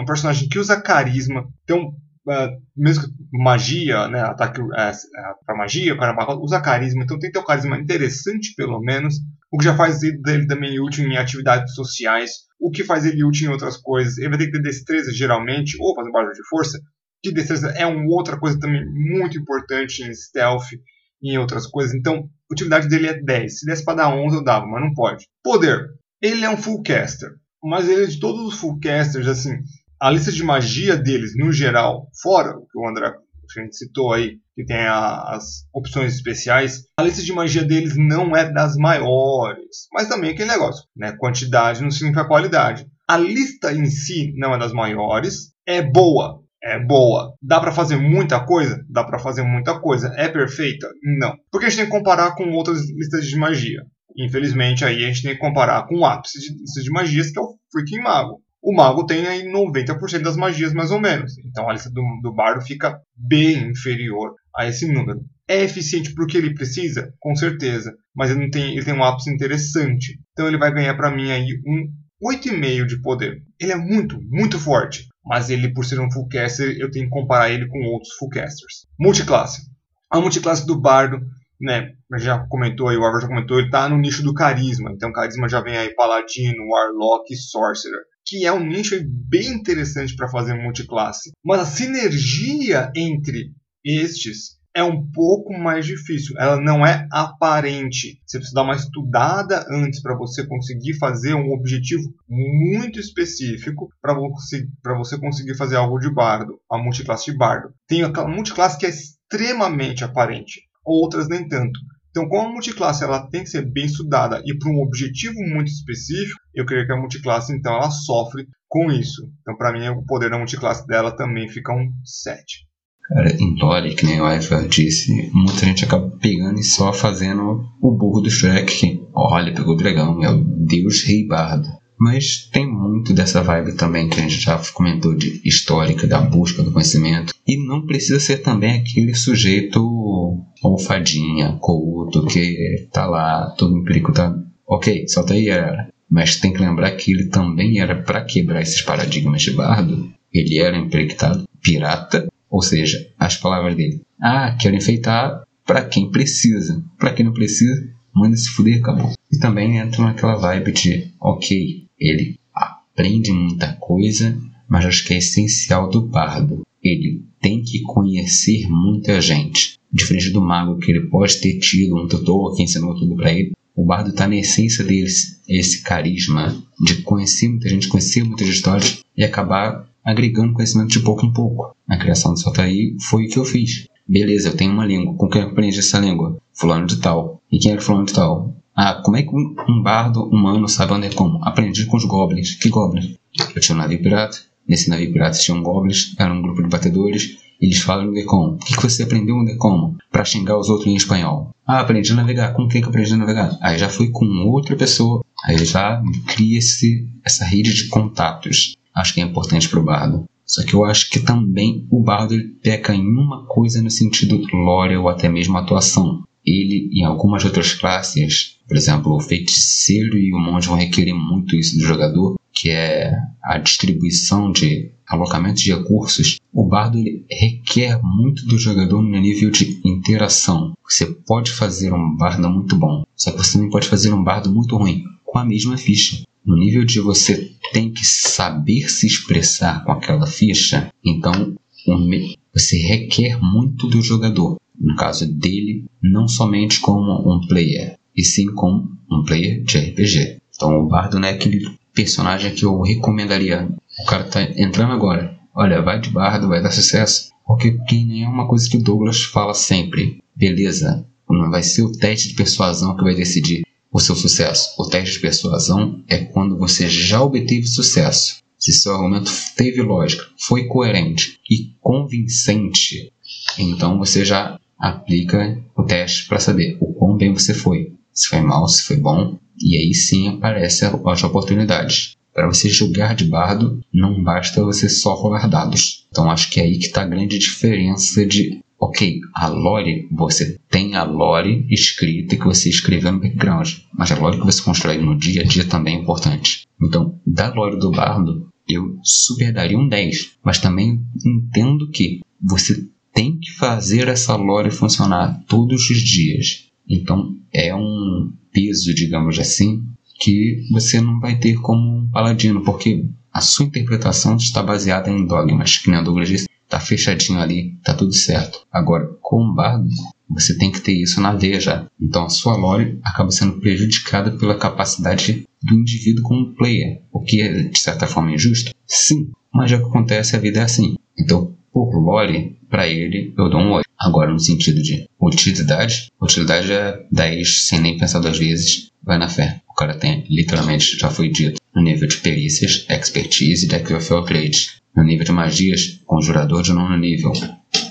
um personagem que usa carisma. Então, uh, mesmo magia, né, ataque uh, pra magia, o cara usa carisma, então tem que ter um carisma interessante pelo menos, o que já faz dele também útil em atividades sociais, o que faz ele útil em outras coisas. Ele vai ter que ter destreza geralmente, ou fazer barulho de força, que destreza é uma outra coisa também muito importante em stealth e em outras coisas. Então, a utilidade dele é 10. Se desse para dar 11 eu dava, mas não pode. Poder. Ele é um full caster, mas ele é de todos os full casters, assim, a lista de magia deles, no geral, fora o que o André a gente citou aí, que tem a, as opções especiais, a lista de magia deles não é das maiores. Mas também aquele negócio, né? Quantidade não significa qualidade. A lista em si não é das maiores, é boa. É boa. Dá para fazer muita coisa? Dá para fazer muita coisa. É perfeita? Não. Porque a gente tem que comparar com outras listas de magia. Infelizmente, aí a gente tem que comparar com o ápice de de magias, que é o freaking mago o mago tem aí 90% das magias mais ou menos. Então a lista do, do bardo fica bem inferior a esse número. É eficiente porque ele precisa? Com certeza. Mas ele, não tem, ele tem um ápice interessante. Então ele vai ganhar para mim aí um 8,5 de poder. Ele é muito, muito forte. Mas ele, por ser um fullcaster, eu tenho que comparar ele com outros fullcasters. Multiclasse. A multiclasse do bardo né, já comentou aí, o Álvaro já comentou, ele tá no nicho do carisma. Então, carisma já vem aí paladino, warlock e sorcerer que é um nicho bem interessante para fazer multiclasse. Mas a sinergia entre estes é um pouco mais difícil. Ela não é aparente. Você precisa dar uma estudada antes para você conseguir fazer um objetivo muito específico para você, você conseguir fazer algo de bardo, a multiclasse de bardo. Tem aquela multiclasse que é extremamente aparente, outras nem tanto. Então, como a multiclasse ela tem que ser bem estudada e para um objetivo muito específico, eu creio que a multiclasse então ela sofre com isso. Então, para mim, o poder da multiclasse dela também fica um 7. Cara, em Lore, que nem o Ivar disse, muita gente acaba pegando e só fazendo o burro do Shrek, olha, pegou o dragão, é o Deus Rei Bardo. Mas tem muito dessa vibe também que a gente já comentou de histórica, da busca do conhecimento. E não precisa ser também aquele sujeito alfadinha, couto, que tá lá, todo empírico tá. Ok, solta aí, era. Mas tem que lembrar que ele também era para quebrar esses paradigmas de bardo. Ele era empreitado pirata, ou seja, as palavras dele. Ah, quero enfeitar para quem precisa. Para quem não precisa, manda se fuder, acabou. E também entra naquela vibe de, ok, ele aprende muita coisa, mas acho que é essencial do bardo. Ele tem que conhecer muita gente. Diferente do mago, que ele pode ter tido um tutor que ensinou tudo para ele, o bardo está na essência deles, esse carisma de conhecer muita gente, conhecer muitas histórias e acabar agregando conhecimento de pouco em pouco. Na criação do Saltaí foi o que eu fiz. Beleza, eu tenho uma língua. Com quem eu aprendi essa língua? Fulano de tal. E quem era fulano de tal? Ah, como é que um bardo humano sabe onde é como? Aprendi com os goblins. Que goblins? Eu tinha um navio pirata. Nesse navio pirata tinham goblins, era um grupo de batedores. Eles falam no Decom. O que, que você aprendeu no Decom? Para xingar os outros em espanhol. Ah, aprendi a navegar. Com quem que eu aprendi a navegar? Aí já fui com outra pessoa. Aí já cria esse, essa rede de contatos. Acho que é importante para o bardo. Só que eu acho que também o bardo ele peca em uma coisa no sentido lore ou até mesmo atuação. Ele, em algumas outras classes, por exemplo, o feiticeiro e o monge vão requerer muito isso do jogador, que é a distribuição de alocamento de recursos, o bardo requer muito do jogador no nível de interação. Você pode fazer um bardo muito bom, só que você também pode fazer um bardo muito ruim com a mesma ficha. No nível de você tem que saber se expressar com aquela ficha, então você requer muito do jogador. No caso dele, não somente como um player, e sim como um player de RPG. Então o bardo não é aquele personagem que eu recomendaria. O cara tá entrando agora. Olha, vai de bardo, vai dar sucesso. Porque quem nem é uma coisa que o Douglas fala sempre. Beleza, não vai ser o teste de persuasão que vai decidir o seu sucesso. O teste de persuasão é quando você já obteve sucesso. Se seu argumento teve lógica, foi coerente e convincente, então você já aplica o teste para saber o quão bem você foi. Se foi mal, se foi bom, e aí sim aparece as oportunidades. Para você jogar de bardo, não basta você só rolar dados. Então acho que é aí que está a grande diferença de Ok, a lore, você tem a lore escrita que você escreveu no background, mas a lore que você constrói no dia a dia também é importante. Então, da lore do bardo, eu super daria um 10, mas também entendo que você tem que fazer essa lore funcionar todos os dias. Então, é um peso, digamos assim, que você não vai ter como um paladino, porque a sua interpretação está baseada em dogmas, que nem a Douglas disse, tá fechadinho ali, tá tudo certo. Agora, com o bardo, você tem que ter isso na veia já. Então a sua lore acaba sendo prejudicada pela capacidade do indivíduo como player, o que é de certa forma injusto? Sim, mas já que acontece, a vida é assim. Então, por lore, para ele, eu dou um 8. Agora, no sentido de utilidade, utilidade é 10 sem nem pensar duas vezes, vai na fé. O cara tem, literalmente, já foi dito, no nível de perícias, expertise deck of upgrade. No nível de magias, conjurador de nono nível.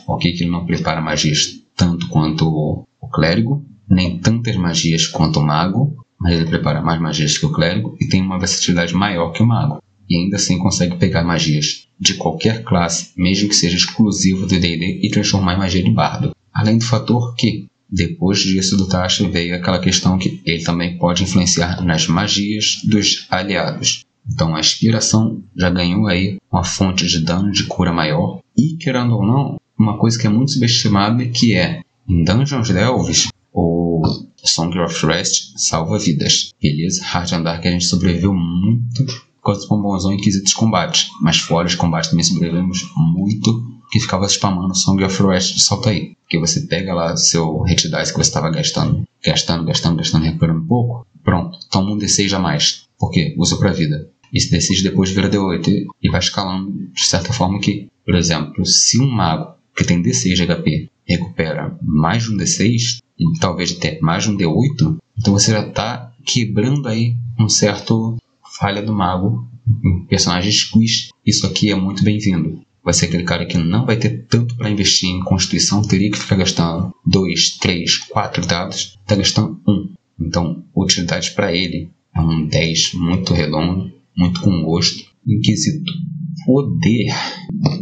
Ok que ele não prepara magias tanto quanto o clérigo, nem tantas magias quanto o mago, mas ele prepara mais magias que o clérigo e tem uma versatilidade maior que o mago. E ainda assim consegue pegar magias de qualquer classe, mesmo que seja exclusivo do D&D, e transformar em magia de bardo. Além do fator que, depois disso do Tasha, veio aquela questão que ele também pode influenciar nas magias dos aliados. Então a inspiração já ganhou aí uma fonte de dano de cura maior. E, querendo ou não, uma coisa que é muito subestimada que é, em Dungeons Delves, o Song of Rest salva vidas. Beleza, Hard and Dark a gente sobreviveu muito com o bombonzão em quesitos combate, mas fora de combate também sobrevivemos muito que ficava spamando Song of Rest de salto aí. Porque você pega lá seu hit dice que você estava gastando, gastando, gastando, gastando, recuperando um pouco, pronto, toma um D6 a mais. Por quê? Usa pra vida. Esse D6 depois vira D8 e vai escalando de certa forma que, por exemplo, se um mago que tem D6 de HP recupera mais de um D6, e talvez até mais de um D8, então você já está quebrando aí um certo falha do mago em personagens quiz. Isso aqui é muito bem-vindo. Vai ser aquele cara que não vai ter tanto para investir em constituição, teria que ficar gastando 2, 3, 4 dados, está gastando 1. Um. Então, utilidade para ele é um 10 muito redondo muito com gosto. Inquisito. Poder.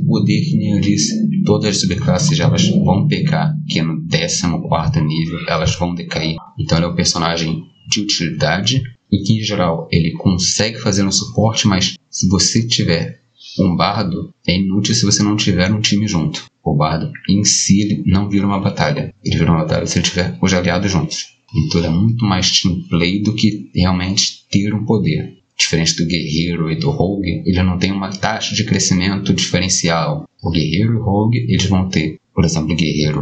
Poder, que nem eu disse, todas as subclasses elas vão pecar, que no 14 nível elas vão decair. Então ele é um personagem de utilidade e que em geral ele consegue fazer um suporte, mas se você tiver um bardo, é inútil se você não tiver um time junto. O bardo em si não vira uma batalha. Ele vira uma batalha se ele tiver os aliados juntos. Então é muito mais team play do que realmente ter um poder. diferente do guerreiro e do rogue, ele não tem uma taxa de crescimento diferencial. O guerreiro e o rogue, eles vão ter, por exemplo, o guerreiro,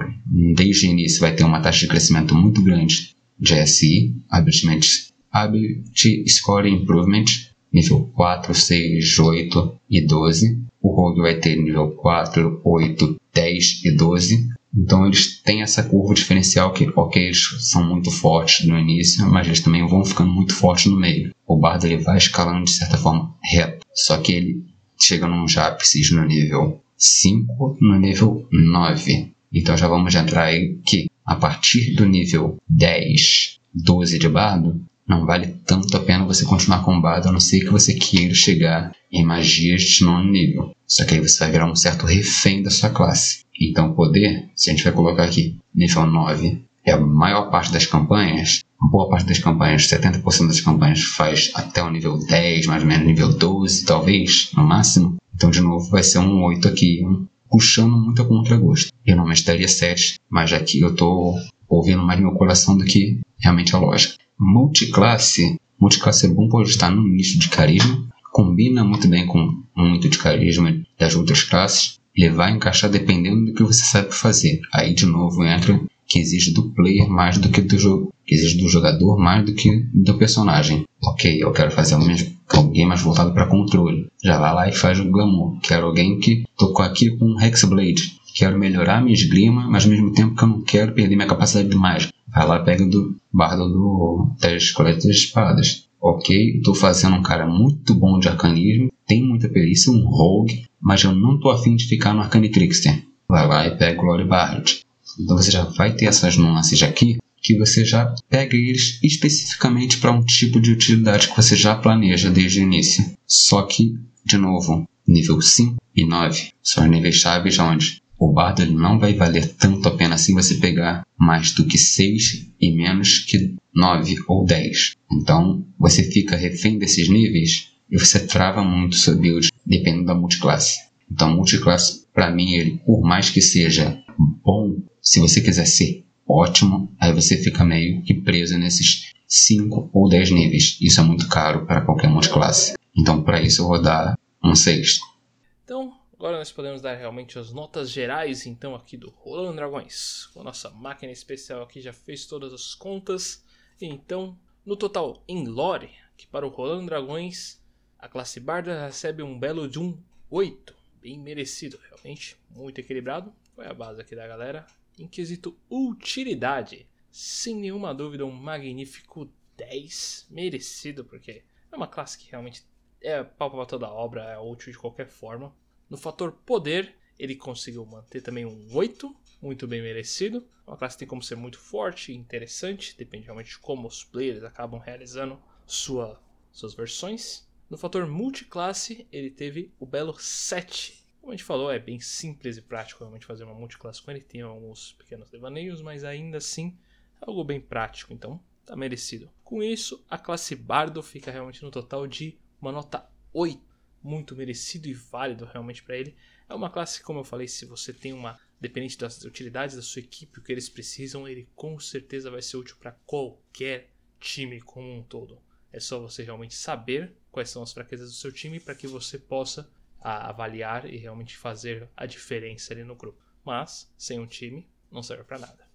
desde o início vai ter uma taxa de crescimento muito grande de SI, Ability, Ability Score Improvement, nível 4, 6, 8 e 12. O rogue vai ter nível 4, 8, 10 e 12. Então eles têm essa curva diferencial que, ok, eles são muito fortes no início, mas eles também vão ficando muito fortes no meio. O bardo ele vai escalando de certa forma reto, só que ele chega num Japsis no nível 5, no nível 9. Então já vamos entrar aí que a partir do nível 10, 12 de bardo, não vale tanto a pena você continuar com o bardo, a não ser que você queira chegar em magias de nono nível. Só que aí você vai virar um certo refém da sua classe. Então, poder, se a gente vai colocar aqui, nível 9, é a maior parte das campanhas, boa parte das campanhas, 70% das campanhas faz até o nível 10, mais ou menos nível 12, talvez, no máximo. Então, de novo, vai ser um 8 aqui, um, puxando muito a contragosto. Eu não estaria 7, mas aqui eu estou ouvindo mais meu coração do que realmente a lógica. Multiclasse. Multiclasse é bom por estar no nicho de carisma, combina muito bem com muito de carisma das outras classes, ele vai encaixar dependendo do que você sabe fazer. Aí de novo entra que exige do player mais do que do jogo, que exige do jogador mais do que do personagem. Ok, eu quero fazer alguém mais voltado para controle. Já vai lá e faz o glamour. Quero alguém que tocou aqui com um Hexblade. Quero melhorar minha esgrima, mas ao mesmo tempo que eu não quero perder minha capacidade de mágica. Vai lá pega do bardo do das coletas de espadas. Ok, estou fazendo um cara muito bom de arcanismo, tem muita perícia, um rogue, mas eu não tô afim de ficar no Arcane Trickster. Vai lá e pega o Glory Bard. Então você já vai ter essas nuances aqui que você já pega eles especificamente para um tipo de utilidade que você já planeja desde o início. Só que, de novo, nível 5 e 9 são níveis chaves onde o bardo ele não vai valer tanto a pena assim você pegar mais do que 6 e menos que 9 ou 10. Então você fica refém desses níveis e você trava muito seu build dependendo da multiclasse. Então, multiclasse, para mim, ele, por mais que seja bom, se você quiser ser ótimo, aí você fica meio que preso nesses 5 ou 10 níveis. Isso é muito caro para qualquer multiclasse. Então, para isso, eu vou dar um 6. Então, agora nós podemos dar realmente as notas gerais, então, aqui do Rolando Dragões. Com a nossa máquina especial aqui já fez todas as contas. Então, no total, em lore, que para o Rolando Dragões a classe Barda recebe um belo de um 8. Bem merecido, realmente. Muito equilibrado. Foi a base aqui da galera. Em quesito utilidade, sem nenhuma dúvida, um magnífico 10. Merecido, porque é uma classe que realmente é pra toda a obra, é útil de qualquer forma. No fator poder, ele conseguiu manter também um 8, muito bem merecido. Uma classe tem como ser muito forte e interessante, depende realmente de como os players acabam realizando sua, suas versões. No fator multiclasse, ele teve o belo 7. Como a gente falou, é bem simples e prático realmente fazer uma multiclasse com ele. Tem alguns pequenos devaneios, mas ainda assim é algo bem prático, então tá merecido. Com isso, a classe Bardo fica realmente no total de uma nota 8. Muito merecido e válido realmente para ele. É uma classe, como eu falei, se você tem uma. Dependente das utilidades da sua equipe, o que eles precisam, ele com certeza vai ser útil para qualquer time como um todo. É só você realmente saber quais são as fraquezas do seu time para que você possa avaliar e realmente fazer a diferença ali no grupo. Mas sem um time não serve para nada.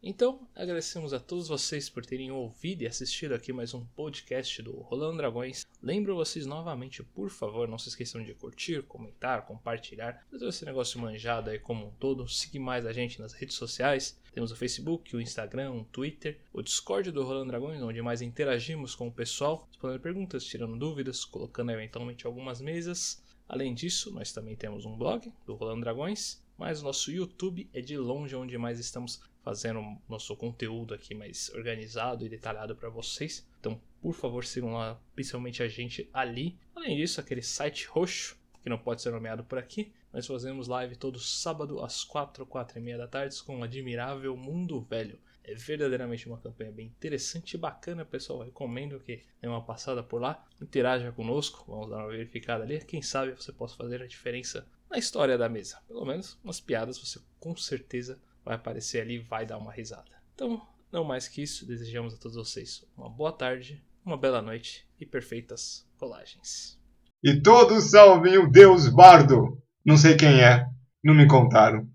Então, agradecemos a todos vocês por terem ouvido e assistido aqui mais um podcast do Rolando Dragões. Lembro vocês novamente, por favor, não se esqueçam de curtir, comentar, compartilhar, fazer esse negócio manjado aí como um todo. Seguir mais a gente nas redes sociais. Temos o Facebook, o Instagram, o Twitter, o Discord do Rolando Dragões, onde mais interagimos com o pessoal, respondendo perguntas, tirando dúvidas, colocando eventualmente algumas mesas. Além disso, nós também temos um blog do Rolando Dragões, mas o nosso YouTube é de longe onde mais estamos fazendo nosso conteúdo aqui mais organizado e detalhado para vocês. Então, por favor, sigam lá, principalmente a gente ali. Além disso, aquele site roxo, que não pode ser nomeado por aqui, nós fazemos live todo sábado às 4, 4 e meia da tarde com o admirável Mundo Velho. É verdadeiramente uma campanha bem interessante e bacana, pessoal. Recomendo que dê uma passada por lá, interaja conosco, vamos dar uma verificada ali. Quem sabe você possa fazer a diferença na história da mesa. Pelo menos umas piadas você com certeza vai aparecer ali e vai dar uma risada. Então, não mais que isso, desejamos a todos vocês uma boa tarde, uma bela noite e perfeitas colagens. E todos salvem o Deus Bardo! Não sei quem é, não me contaram.